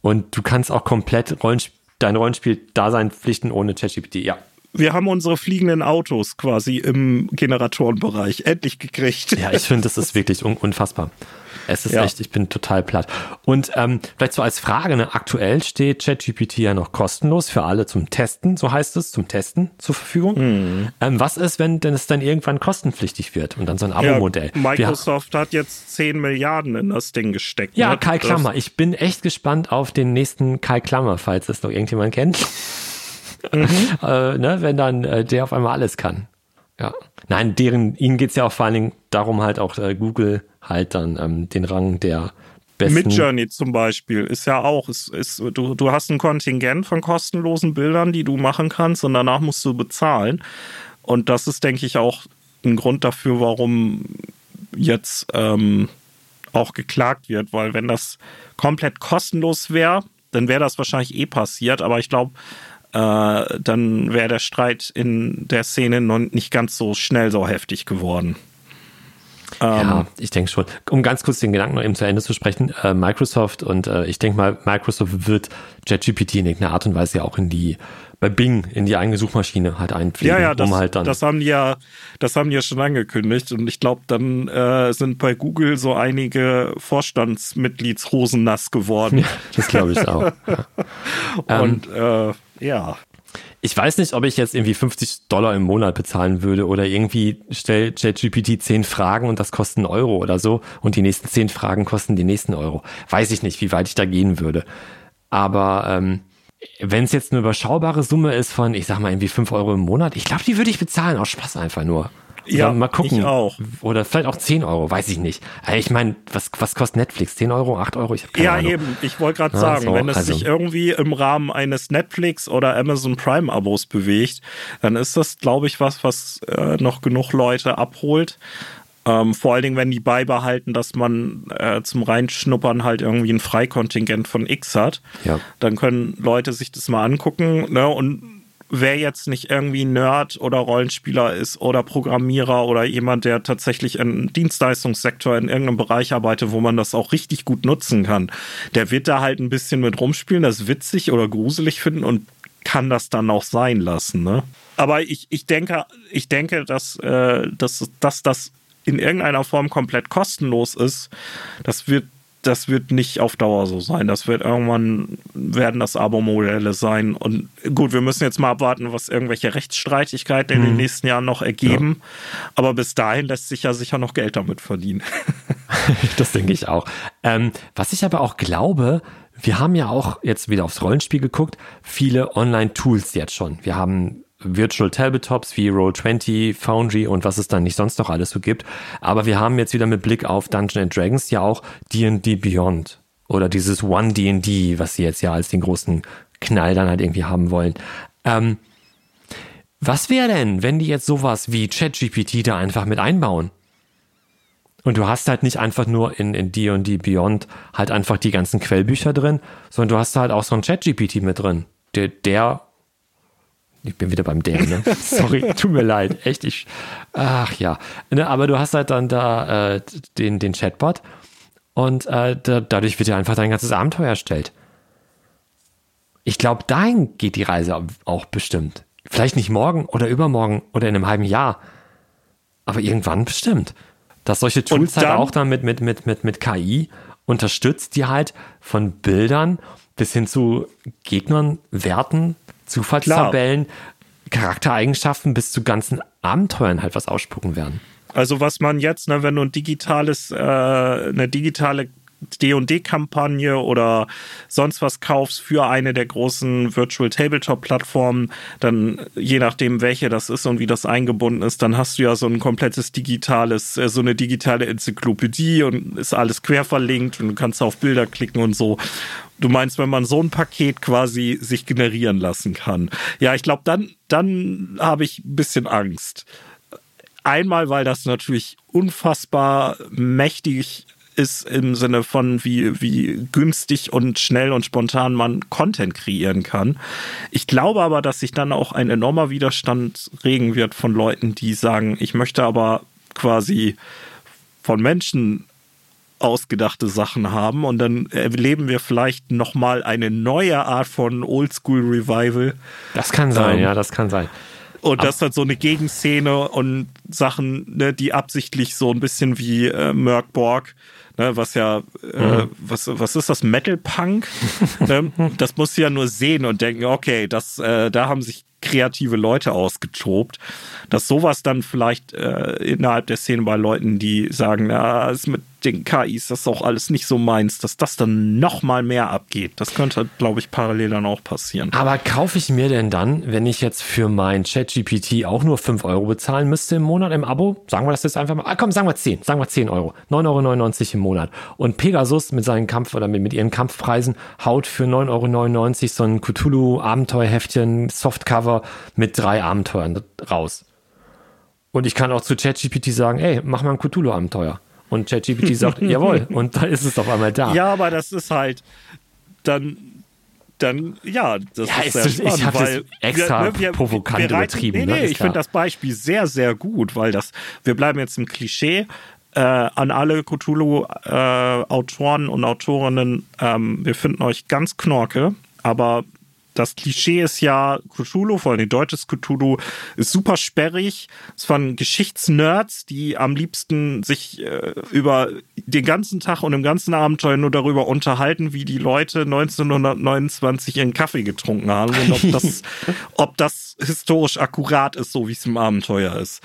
Und du kannst auch komplett Rollenspiel, dein Rollenspiel-Dasein pflichten ohne ChatGPT. Ja, wir haben unsere fliegenden Autos quasi im Generatorenbereich endlich gekriegt. Ja, ich finde, das ist wirklich un unfassbar. Es ist ja. echt, ich bin total platt. Und ähm, vielleicht so als Frage, ne, aktuell steht ChatGPT ja noch kostenlos für alle zum Testen, so heißt es, zum Testen zur Verfügung. Mhm. Ähm, was ist, wenn denn es dann irgendwann kostenpflichtig wird und dann so ein Abo-Modell? Ja, Microsoft Wir, hat jetzt 10 Milliarden in das Ding gesteckt. Ja, ne? Kai Klammer. Ich bin echt gespannt auf den nächsten Kai Klammer, falls es noch irgendjemand kennt. Mhm. [LAUGHS] äh, ne, wenn dann äh, der auf einmal alles kann. Ja. Nein, deren, ihnen geht's ja auch vor allen Dingen darum, halt auch äh, Google halt dann ähm, den Rang der besten. Midjourney zum Beispiel ist ja auch, ist, ist, du, du hast ein Kontingent von kostenlosen Bildern, die du machen kannst und danach musst du bezahlen. Und das ist, denke ich, auch ein Grund dafür, warum jetzt ähm, auch geklagt wird, weil wenn das komplett kostenlos wäre, dann wäre das wahrscheinlich eh passiert. Aber ich glaube, äh, dann wäre der Streit in der Szene noch nicht ganz so schnell so heftig geworden. Ja, ähm, ich denke schon. Um ganz kurz den Gedanken noch eben zu Ende zu sprechen, äh, Microsoft und äh, ich denke mal, Microsoft wird JetGPT in irgendeiner Art und Weise ja auch in die bei Bing in die eigene Suchmaschine halt einpflegen. Ja, ja, das, um halt dann das haben die ja, das haben die ja schon angekündigt und ich glaube, dann äh, sind bei Google so einige Vorstandsmitgliedshosen nass geworden. Ja, das glaube ich auch. [LAUGHS] und ähm, äh, ja. Ich weiß nicht, ob ich jetzt irgendwie 50 Dollar im Monat bezahlen würde oder irgendwie stellt ChatGPT 10 Fragen und das kostet einen Euro oder so und die nächsten 10 Fragen kosten die nächsten Euro. Weiß ich nicht, wie weit ich da gehen würde. Aber ähm, wenn es jetzt eine überschaubare Summe ist von, ich sag mal, irgendwie 5 Euro im Monat, ich glaube, die würde ich bezahlen, aus Spaß einfach nur. Ja, mal gucken. Ich auch. Oder vielleicht auch 10 Euro, weiß ich nicht. Ich meine, was, was kostet Netflix? 10 Euro, 8 Euro? Ich habe keine ja, Ahnung. eben. Ich wollte gerade sagen, so, wenn es also. sich irgendwie im Rahmen eines Netflix oder Amazon Prime Abos bewegt, dann ist das, glaube ich, was, was äh, noch genug Leute abholt. Ähm, vor allen Dingen, wenn die beibehalten, dass man äh, zum Reinschnuppern halt irgendwie ein Freikontingent von X hat. Ja. Dann können Leute sich das mal angucken. Ne? Und wer jetzt nicht irgendwie Nerd oder Rollenspieler ist oder Programmierer oder jemand, der tatsächlich im Dienstleistungssektor in irgendeinem Bereich arbeitet, wo man das auch richtig gut nutzen kann, der wird da halt ein bisschen mit rumspielen, das witzig oder gruselig finden und kann das dann auch sein lassen. Ne? Aber ich, ich denke, ich denke, dass, äh, dass, dass das in irgendeiner Form komplett kostenlos ist, das wird das wird nicht auf Dauer so sein. Das wird irgendwann werden das Abo-Modelle sein. Und gut, wir müssen jetzt mal abwarten, was irgendwelche Rechtsstreitigkeiten in den mhm. nächsten Jahren noch ergeben. Ja. Aber bis dahin lässt sich ja sicher noch Geld damit verdienen. [LAUGHS] das denke ich auch. Ähm, was ich aber auch glaube, wir haben ja auch jetzt wieder aufs Rollenspiel geguckt, viele Online-Tools jetzt schon. Wir haben Virtual Tabletops wie Roll20, Foundry und was es dann nicht sonst noch alles so gibt. Aber wir haben jetzt wieder mit Blick auf Dungeons Dragons ja auch D&D Beyond oder dieses One D&D, was sie jetzt ja als den großen Knall dann halt irgendwie haben wollen. Ähm, was wäre denn, wenn die jetzt sowas wie ChatGPT da einfach mit einbauen? Und du hast halt nicht einfach nur in, in D&D Beyond halt einfach die ganzen Quellbücher drin, sondern du hast halt auch so ein Chat-GPT mit drin, der, der ich bin wieder beim der, ne? [LAUGHS] Sorry, tut mir leid, echt, ich, ach ja. Ne, aber du hast halt dann da äh, den, den Chatbot und äh, da, dadurch wird ja einfach dein ganzes Abenteuer erstellt. Ich glaube, dahin geht die Reise auch bestimmt. Vielleicht nicht morgen oder übermorgen oder in einem halben Jahr, aber irgendwann bestimmt dass solche Tools dann, halt auch dann mit, mit, mit, mit, mit KI unterstützt, die halt von Bildern bis hin zu Gegnern, Werten, Zufallstabellen. Charaktereigenschaften bis zu ganzen Abenteuern halt was ausspucken werden. Also was man jetzt, ne, wenn du ein digitales, äh, eine digitale D&D-Kampagne oder sonst was kaufst für eine der großen Virtual Tabletop-Plattformen, dann je nachdem, welche das ist und wie das eingebunden ist, dann hast du ja so ein komplettes digitales, äh, so eine digitale Enzyklopädie und ist alles quer verlinkt und du kannst auf Bilder klicken und so. Du meinst, wenn man so ein Paket quasi sich generieren lassen kann. Ja, ich glaube, dann, dann habe ich ein bisschen Angst. Einmal, weil das natürlich unfassbar mächtig ist im Sinne von, wie, wie günstig und schnell und spontan man Content kreieren kann. Ich glaube aber, dass sich dann auch ein enormer Widerstand regen wird von Leuten, die sagen, ich möchte aber quasi von Menschen ausgedachte Sachen haben und dann erleben wir vielleicht noch mal eine neue Art von Oldschool Revival. Das kann sein, ähm, ja, das kann sein. Und das hat so eine Gegenszene und Sachen, ne, die absichtlich so ein bisschen wie äh, Merc Borg ne, was ja, äh, mhm. was, was ist das, Metal Punk? [LAUGHS] ne? Das muss ja nur sehen und denken, okay, das, äh, da haben sich kreative Leute ausgetobt, dass sowas dann vielleicht äh, innerhalb der Szene bei Leuten, die sagen, ja, ist mit den KIs das ist auch alles nicht so meins, dass das dann noch mal mehr abgeht. Das könnte, glaube ich, parallel dann auch passieren. Aber kaufe ich mir denn dann, wenn ich jetzt für mein ChatGPT auch nur 5 Euro bezahlen müsste im Monat im Abo? Sagen wir das jetzt einfach mal. Ah, komm, sagen wir 10. Sagen wir 10 Euro. 9,99 Euro im Monat. Und Pegasus mit seinen Kampf- oder mit, mit ihren Kampfpreisen haut für 9,99 Euro so ein Cthulhu-Abenteuerheftchen, Softcover mit drei Abenteuern raus. Und ich kann auch zu ChatGPT sagen, ey, mach mal ein Cthulhu-Abenteuer. Und ChatGPT [LAUGHS] sagt, jawohl, und dann ist es auf einmal da. Ja, aber das ist halt dann, dann, ja, das ja, ist sehr spannend, Ich habe das extra wir, wir, provokant wir, übertrieben. Nee, nee, ne? ich finde das Beispiel sehr, sehr gut, weil das, wir bleiben jetzt im Klischee, äh, an alle Cthulhu-Autoren äh, und Autorinnen, ähm, wir finden euch ganz knorke, aber das Klischee ist ja, Cthulhu, vor allem deutsches Cthulhu, ist super sperrig. Es ist von Geschichtsnerds, die am liebsten sich äh, über den ganzen Tag und im ganzen Abenteuer nur darüber unterhalten, wie die Leute 1929 ihren Kaffee getrunken haben und ob das, [LAUGHS] ob das historisch akkurat ist, so wie es im Abenteuer ist.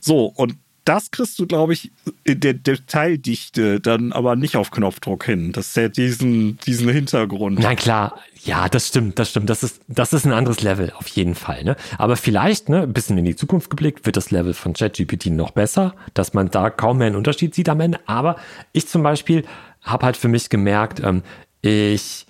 So, und das kriegst du, glaube ich, in der Detaildichte dann aber nicht auf Knopfdruck hin. Das ist ja diesen, diesen Hintergrund. Na klar, ja, das stimmt, das stimmt. Das ist, das ist ein anderes Level, auf jeden Fall. Ne? Aber vielleicht, ne, ein bisschen in die Zukunft geblickt, wird das Level von ChatGPT noch besser, dass man da kaum mehr einen Unterschied sieht am Ende. Aber ich zum Beispiel habe halt für mich gemerkt, ähm, ich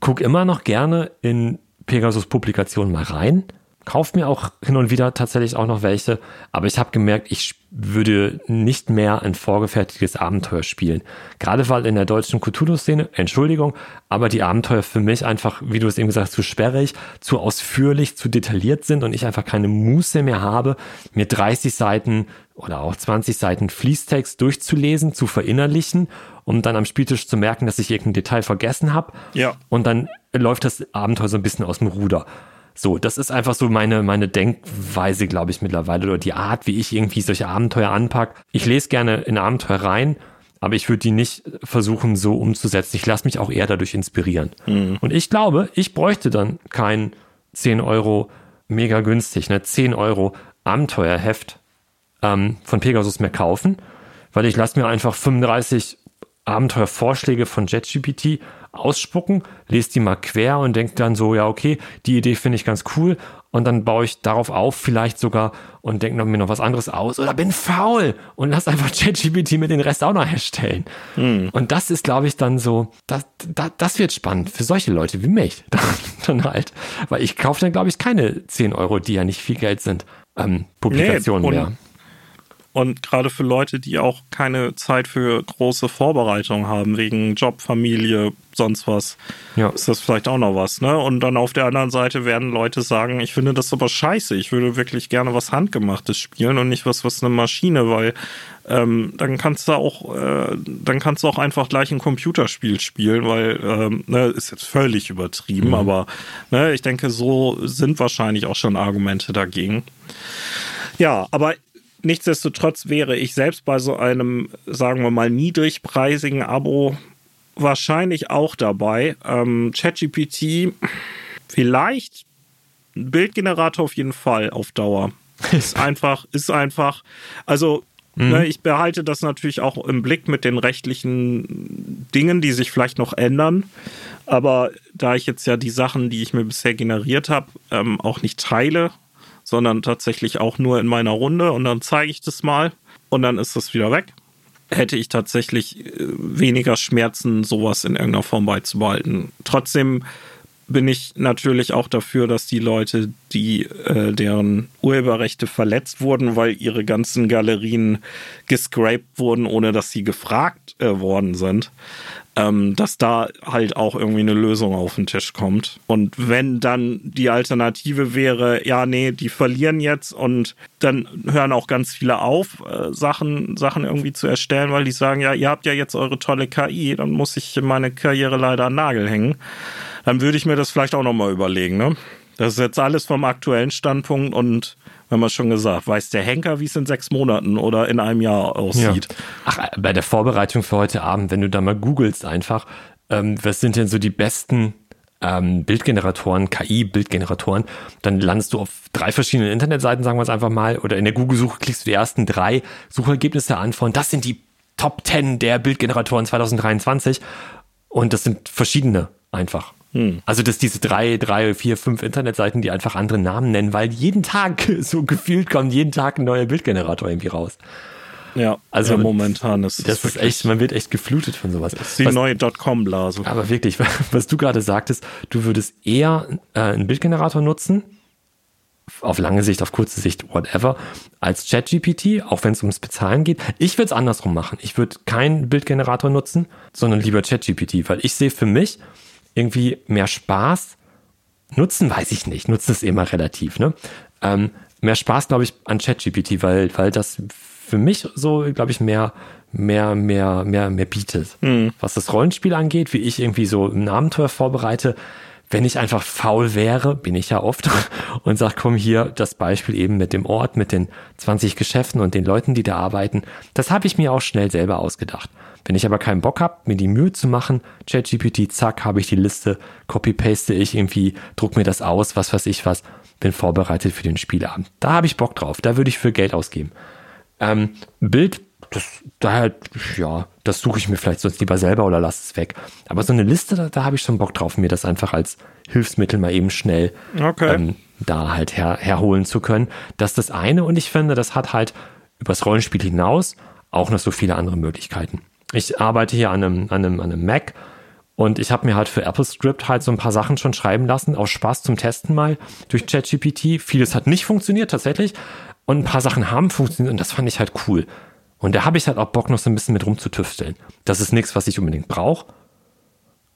gucke immer noch gerne in Pegasus Publikationen mal rein kaufe mir auch hin und wieder tatsächlich auch noch welche, aber ich habe gemerkt, ich würde nicht mehr ein vorgefertigtes Abenteuer spielen. Gerade weil in der deutschen Cthulhu-Szene, Entschuldigung, aber die Abenteuer für mich einfach, wie du es eben gesagt hast, zu sperrig, zu ausführlich, zu detailliert sind und ich einfach keine Muße mehr habe, mir 30 Seiten oder auch 20 Seiten Fließtext durchzulesen, zu verinnerlichen, um dann am Spieltisch zu merken, dass ich irgendein Detail vergessen habe. Ja. Und dann läuft das Abenteuer so ein bisschen aus dem Ruder. So, das ist einfach so meine, meine Denkweise, glaube ich, mittlerweile oder die Art, wie ich irgendwie solche Abenteuer anpack. Ich lese gerne in Abenteuer rein, aber ich würde die nicht versuchen, so umzusetzen. Ich lasse mich auch eher dadurch inspirieren. Mhm. Und ich glaube, ich bräuchte dann kein 10 Euro mega günstig, ne, 10 Euro Abenteuerheft ähm, von Pegasus mehr kaufen, weil ich lasse mir einfach 35 Abenteuervorschläge von JetGPT ausspucken, lese die mal quer und denke dann so, ja, okay, die Idee finde ich ganz cool und dann baue ich darauf auf vielleicht sogar und denke mir noch was anderes aus oder bin faul und lass einfach [LAUGHS] ChatGPT mit den Rest auch noch herstellen. Hm. Und das ist, glaube ich, dann so, das, das, das wird spannend für solche Leute wie mich [LAUGHS] dann halt, weil ich kaufe dann, glaube ich, keine 10 Euro, die ja nicht viel Geld sind, ähm, Publikationen nee, mehr. Und gerade für Leute, die auch keine Zeit für große Vorbereitungen haben, wegen Job, Familie, sonst was, ja. ist das vielleicht auch noch was. Ne? Und dann auf der anderen Seite werden Leute sagen, ich finde das aber scheiße, ich würde wirklich gerne was Handgemachtes spielen und nicht was, was eine Maschine, weil ähm, dann kannst du auch, äh, dann kannst du auch einfach gleich ein Computerspiel spielen, weil ähm, ne, ist jetzt völlig übertrieben, mhm. aber ne, ich denke, so sind wahrscheinlich auch schon Argumente dagegen. Ja, aber nichtsdestotrotz wäre ich selbst bei so einem, sagen wir mal, niedrigpreisigen Abo wahrscheinlich auch dabei. Ähm, ChatGPT vielleicht Bildgenerator auf jeden Fall auf Dauer. Ist [LAUGHS] einfach, ist einfach. Also Mhm. Ne, ich behalte das natürlich auch im Blick mit den rechtlichen Dingen, die sich vielleicht noch ändern. Aber da ich jetzt ja die Sachen, die ich mir bisher generiert habe, ähm, auch nicht teile, sondern tatsächlich auch nur in meiner Runde und dann zeige ich das mal und dann ist das wieder weg, hätte ich tatsächlich äh, weniger Schmerzen, sowas in irgendeiner Form beizubehalten. Trotzdem bin ich natürlich auch dafür, dass die Leute, die äh, deren Urheberrechte verletzt wurden, weil ihre ganzen Galerien gescraped wurden, ohne dass sie gefragt äh, worden sind, ähm, dass da halt auch irgendwie eine Lösung auf den Tisch kommt. Und wenn dann die Alternative wäre, ja, nee, die verlieren jetzt und dann hören auch ganz viele auf, äh, Sachen, Sachen irgendwie zu erstellen, weil die sagen, ja, ihr habt ja jetzt eure tolle KI, dann muss ich meine Karriere leider an Nagel hängen dann würde ich mir das vielleicht auch nochmal überlegen. Ne? Das ist jetzt alles vom aktuellen Standpunkt und wenn man schon gesagt, weiß der Henker, wie es in sechs Monaten oder in einem Jahr aussieht. Ja. Ach, bei der Vorbereitung für heute Abend, wenn du da mal googelst einfach, ähm, was sind denn so die besten ähm, Bildgeneratoren, KI-Bildgeneratoren, dann landest du auf drei verschiedenen Internetseiten, sagen wir es einfach mal, oder in der Google-Suche klickst du die ersten drei Suchergebnisse an von, das sind die Top 10 der Bildgeneratoren 2023 und das sind verschiedene einfach. Hm. Also, dass diese drei, drei, vier, fünf Internetseiten, die einfach andere Namen nennen, weil jeden Tag [LAUGHS] so gefühlt kommt jeden Tag ein neuer Bildgenerator irgendwie raus. Ja, also ja, momentan ist das, das ist echt, man wird echt geflutet von sowas. Das ist die was, neue Dotcom-Blase. Aber wirklich, [LAUGHS] was du gerade sagtest, du würdest eher äh, einen Bildgenerator nutzen, auf lange Sicht, auf kurze Sicht, whatever, als ChatGPT, auch wenn es ums Bezahlen geht. Ich würde es andersrum machen. Ich würde keinen Bildgenerator nutzen, sondern lieber ChatGPT, weil ich sehe für mich, irgendwie mehr Spaß. Nutzen weiß ich nicht. Nutzen ist immer relativ, ne? Ähm, mehr Spaß, glaube ich, an ChatGPT, weil, weil das für mich so, glaube ich, mehr, mehr, mehr, mehr, mehr bietet. Mhm. Was das Rollenspiel angeht, wie ich irgendwie so ein Abenteuer vorbereite, wenn ich einfach faul wäre, bin ich ja oft, [LAUGHS] und sag, komm hier, das Beispiel eben mit dem Ort, mit den 20 Geschäften und den Leuten, die da arbeiten, das habe ich mir auch schnell selber ausgedacht. Wenn ich aber keinen Bock habe, mir die Mühe zu machen, ChatGPT, zack, habe ich die Liste, copy-paste ich irgendwie, druck mir das aus, was weiß ich was, bin vorbereitet für den Spielabend. Da habe ich Bock drauf, da würde ich für Geld ausgeben. Ähm, Bild, das, da halt, ja, das suche ich mir vielleicht sonst lieber selber oder lasse es weg. Aber so eine Liste, da, da habe ich schon Bock drauf, mir das einfach als Hilfsmittel mal eben schnell okay. ähm, da halt her, herholen zu können. Das ist das eine und ich finde, das hat halt übers Rollenspiel hinaus auch noch so viele andere Möglichkeiten ich arbeite hier an einem, an einem, an einem Mac und ich habe mir halt für AppleScript halt so ein paar Sachen schon schreiben lassen, aus Spaß zum Testen mal durch ChatGPT. Vieles hat nicht funktioniert tatsächlich und ein paar Sachen haben funktioniert und das fand ich halt cool. Und da habe ich halt auch Bock, noch so ein bisschen mit rumzutüfteln. Das ist nichts, was ich unbedingt brauche.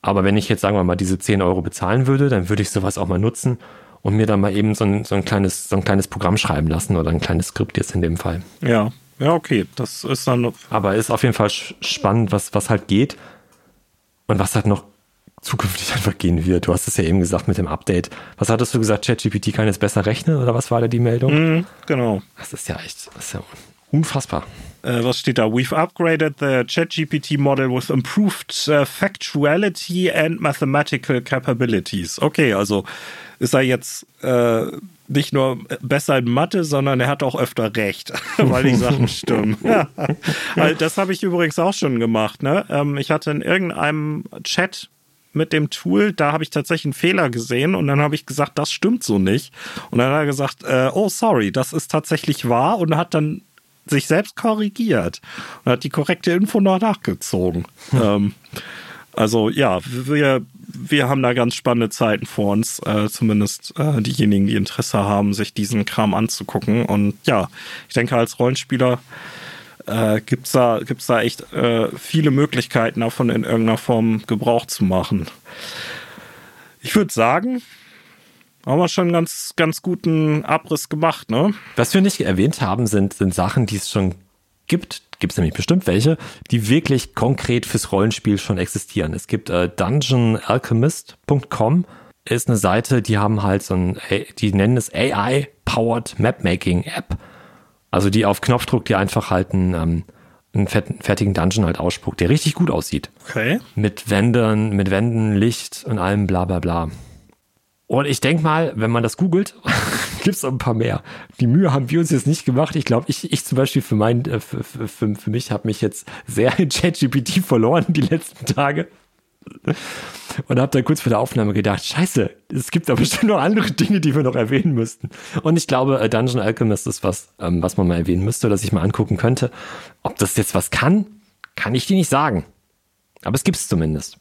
Aber wenn ich jetzt, sagen wir mal, diese 10 Euro bezahlen würde, dann würde ich sowas auch mal nutzen und mir dann mal eben so ein, so ein, kleines, so ein kleines Programm schreiben lassen oder ein kleines Skript jetzt in dem Fall. Ja, ja, okay. Das ist dann. Aber ist auf jeden Fall spannend, was, was halt geht und was halt noch zukünftig [LAUGHS] einfach gehen wird. Du hast es ja eben gesagt mit dem Update. Was hattest du gesagt? ChatGPT kann jetzt besser rechnen oder was war da die Meldung? Mm, genau. Das ist ja echt, das ist ja unfassbar. Äh, was steht da? We've upgraded the ChatGPT model with improved uh, factuality and mathematical capabilities. Okay, also ist er jetzt äh, nicht nur besser in Mathe, sondern er hat auch öfter recht, [LAUGHS] weil die Sachen stimmen. [LAUGHS] [LAUGHS] das habe ich übrigens auch schon gemacht. Ne? Ähm, ich hatte in irgendeinem Chat mit dem Tool, da habe ich tatsächlich einen Fehler gesehen und dann habe ich gesagt, das stimmt so nicht. Und dann hat er gesagt, äh, oh sorry, das ist tatsächlich wahr und hat dann sich selbst korrigiert und hat die korrekte Info noch nachgezogen. Hm. Ähm, also ja, wir wir haben da ganz spannende Zeiten vor uns, äh, zumindest äh, diejenigen, die Interesse haben, sich diesen Kram anzugucken. Und ja, ich denke, als Rollenspieler äh, gibt es da, gibt's da echt äh, viele Möglichkeiten, davon in irgendeiner Form Gebrauch zu machen. Ich würde sagen, haben wir schon einen ganz, ganz guten Abriss gemacht, ne? Was wir nicht erwähnt haben, sind, sind Sachen, die es schon gibt. Gibt es nämlich bestimmt welche, die wirklich konkret fürs Rollenspiel schon existieren. Es gibt äh, dungeonalchemist.com ist eine Seite, die haben halt so ein, die nennen es AI-Powered Mapmaking App. Also die auf Knopfdruck dir einfach halt einen, ähm, einen fertigen Dungeon halt ausspuckt, der richtig gut aussieht. Okay. Mit Wänden, mit Wänden, Licht und allem bla bla bla. Und ich denke mal, wenn man das googelt, [LAUGHS] gibt es ein paar mehr. Die Mühe haben wir uns jetzt nicht gemacht. Ich glaube, ich, ich zum Beispiel für, mein, äh, für, für, für mich habe mich jetzt sehr in [LAUGHS] ChatGPT verloren die letzten Tage. Und habe dann kurz vor der Aufnahme gedacht, scheiße, es gibt da bestimmt noch andere Dinge, die wir noch erwähnen müssten. Und ich glaube, äh, Dungeon Alchemist ist was, ähm, was man mal erwähnen müsste oder sich mal angucken könnte. Ob das jetzt was kann, kann ich dir nicht sagen. Aber es gibt es zumindest.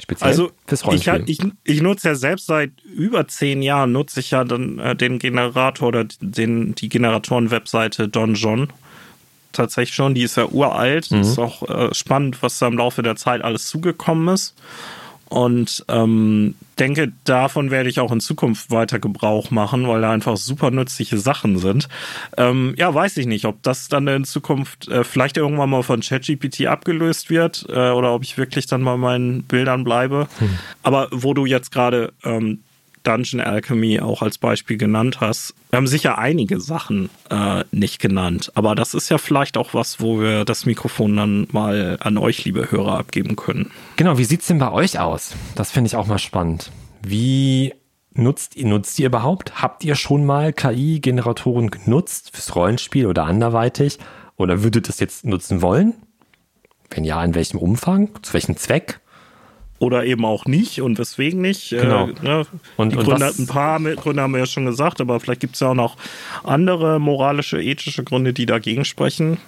Speziell also fürs Rollenspiel. Ich, ich, ich, nutze ja selbst seit über zehn Jahren, nutze ich ja dann äh, den Generator oder den, die Generatoren-Webseite Donjon. Tatsächlich schon, die ist ja uralt. Mhm. Ist auch äh, spannend, was da im Laufe der Zeit alles zugekommen ist. Und ähm, denke, davon werde ich auch in Zukunft weiter Gebrauch machen, weil da einfach super nützliche Sachen sind. Ähm, ja, weiß ich nicht, ob das dann in Zukunft äh, vielleicht irgendwann mal von ChatGPT abgelöst wird äh, oder ob ich wirklich dann mal meinen Bildern bleibe. Hm. Aber wo du jetzt gerade ähm, Dungeon Alchemy auch als Beispiel genannt hast. Wir haben sicher einige Sachen äh, nicht genannt, aber das ist ja vielleicht auch was, wo wir das Mikrofon dann mal an euch, liebe Hörer, abgeben können. Genau, wie sieht es denn bei euch aus? Das finde ich auch mal spannend. Wie nutzt ihr, nutzt ihr überhaupt? Habt ihr schon mal KI-Generatoren genutzt fürs Rollenspiel oder anderweitig? Oder würdet ihr es jetzt nutzen wollen? Wenn ja, in welchem Umfang? Zu welchem Zweck? Oder eben auch nicht und weswegen nicht. Äh, genau. Äh, ne? und, die Gründe, ein paar Gründe haben wir ja schon gesagt, aber vielleicht gibt es ja auch noch andere moralische, ethische Gründe, die dagegen sprechen.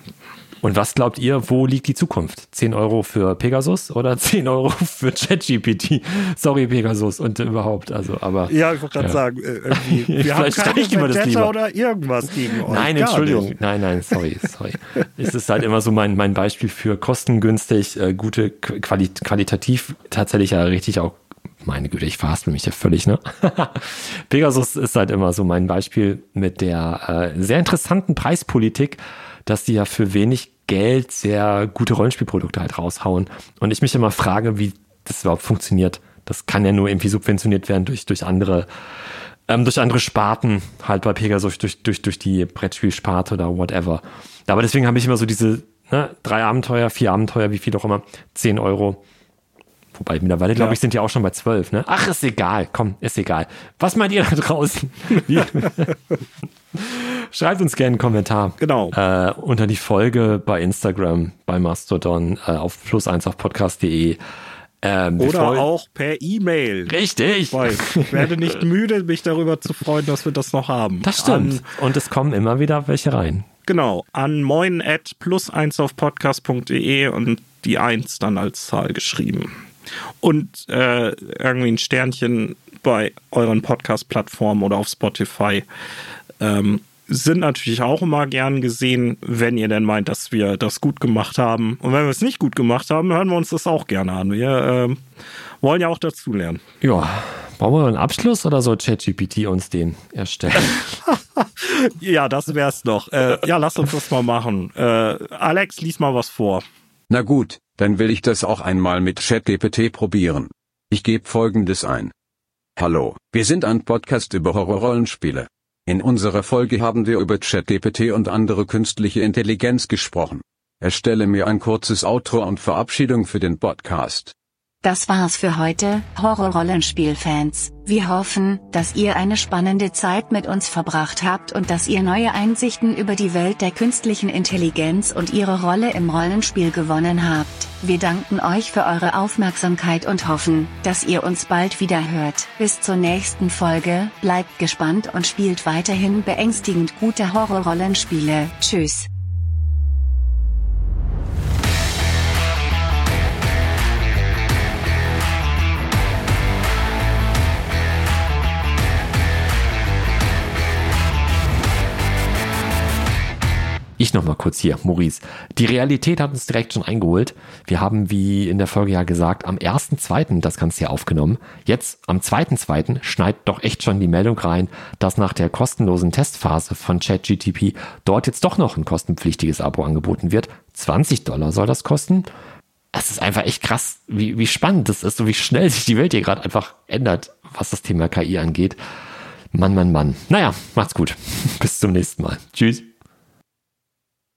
Und was glaubt ihr, wo liegt die Zukunft? 10 Euro für Pegasus oder [LAUGHS] 10 Euro für ChatGPT? Sorry, Pegasus und überhaupt, also, aber. Ja, ich wollte gerade ja. sagen, äh, irgendwie, [LAUGHS] wir haben keine Vendetta oder irgendwas gegen euch. Nein, Entschuldigung. Nein, nein, sorry, sorry. [LAUGHS] es ist halt immer so mein, mein Beispiel für kostengünstig, äh, gute, quali qualitativ tatsächlich ja richtig auch meine Güte, ich verhaspel mich ja völlig, ne? Pegasus ist halt immer so mein Beispiel mit der äh, sehr interessanten Preispolitik dass die ja für wenig Geld sehr gute Rollenspielprodukte halt raushauen. Und ich mich immer frage, wie das überhaupt funktioniert. Das kann ja nur irgendwie subventioniert werden durch, durch andere, ähm, durch andere Sparten, halt bei Pegasus, durch, durch, durch die Brettspielsparte oder whatever. Aber deswegen habe ich immer so diese ne, drei Abenteuer, vier Abenteuer, wie viel auch immer, zehn Euro. Wobei mittlerweile, glaube ich, sind die auch schon bei zwölf. Ne? Ach, ist egal. Komm, ist egal. Was meint ihr da draußen? [LAUGHS] [LAUGHS] [LAUGHS] Schreibt uns gerne einen Kommentar. Genau. Äh, unter die Folge bei Instagram, bei Mastodon, äh, auf plus eins auf podcast.de. Ähm, Oder auch per E-Mail. Richtig. Ich werde nicht [LAUGHS] müde, mich darüber zu freuen, dass wir das noch haben. Das stimmt. An, Und es kommen immer wieder welche rein. Genau. An moin at plus eins auf podcast.de und die eins dann als Zahl geschrieben. Und äh, irgendwie ein Sternchen bei euren Podcast-Plattformen oder auf Spotify. Ähm, sind natürlich auch immer gern gesehen, wenn ihr denn meint, dass wir das gut gemacht haben. Und wenn wir es nicht gut gemacht haben, hören wir uns das auch gerne an. Wir äh, wollen ja auch dazulernen. Ja, brauchen wir einen Abschluss oder soll ChatGPT uns den erstellen? [LAUGHS] ja, das wär's noch. Äh, ja, lass uns das mal machen. Äh, Alex, lies mal was vor. Na gut, dann will ich das auch einmal mit ChatGPT probieren. Ich gebe folgendes ein. Hallo, wir sind ein Podcast über Horrorrollenspiele. In unserer Folge haben wir über ChatGPT und andere künstliche Intelligenz gesprochen. Erstelle mir ein kurzes Outro und Verabschiedung für den Podcast. Das war's für heute, Horror-Rollenspiel-Fans. Wir hoffen, dass ihr eine spannende Zeit mit uns verbracht habt und dass ihr neue Einsichten über die Welt der künstlichen Intelligenz und ihre Rolle im Rollenspiel gewonnen habt. Wir danken euch für eure Aufmerksamkeit und hoffen, dass ihr uns bald wieder hört. Bis zur nächsten Folge, bleibt gespannt und spielt weiterhin beängstigend gute Horror-Rollenspiele. Tschüss. Ich noch mal kurz hier, Maurice. Die Realität hat uns direkt schon eingeholt. Wir haben, wie in der Folge ja gesagt, am 1.2. das Ganze hier aufgenommen. Jetzt, am 2.2. schneidet doch echt schon die Meldung rein, dass nach der kostenlosen Testphase von ChatGTP dort jetzt doch noch ein kostenpflichtiges Abo angeboten wird. 20 Dollar soll das kosten. Es ist einfach echt krass, wie, wie spannend das ist, so wie schnell sich die Welt hier gerade einfach ändert, was das Thema KI angeht. Mann, Mann, Mann. Naja, macht's gut. [LAUGHS] Bis zum nächsten Mal. Tschüss.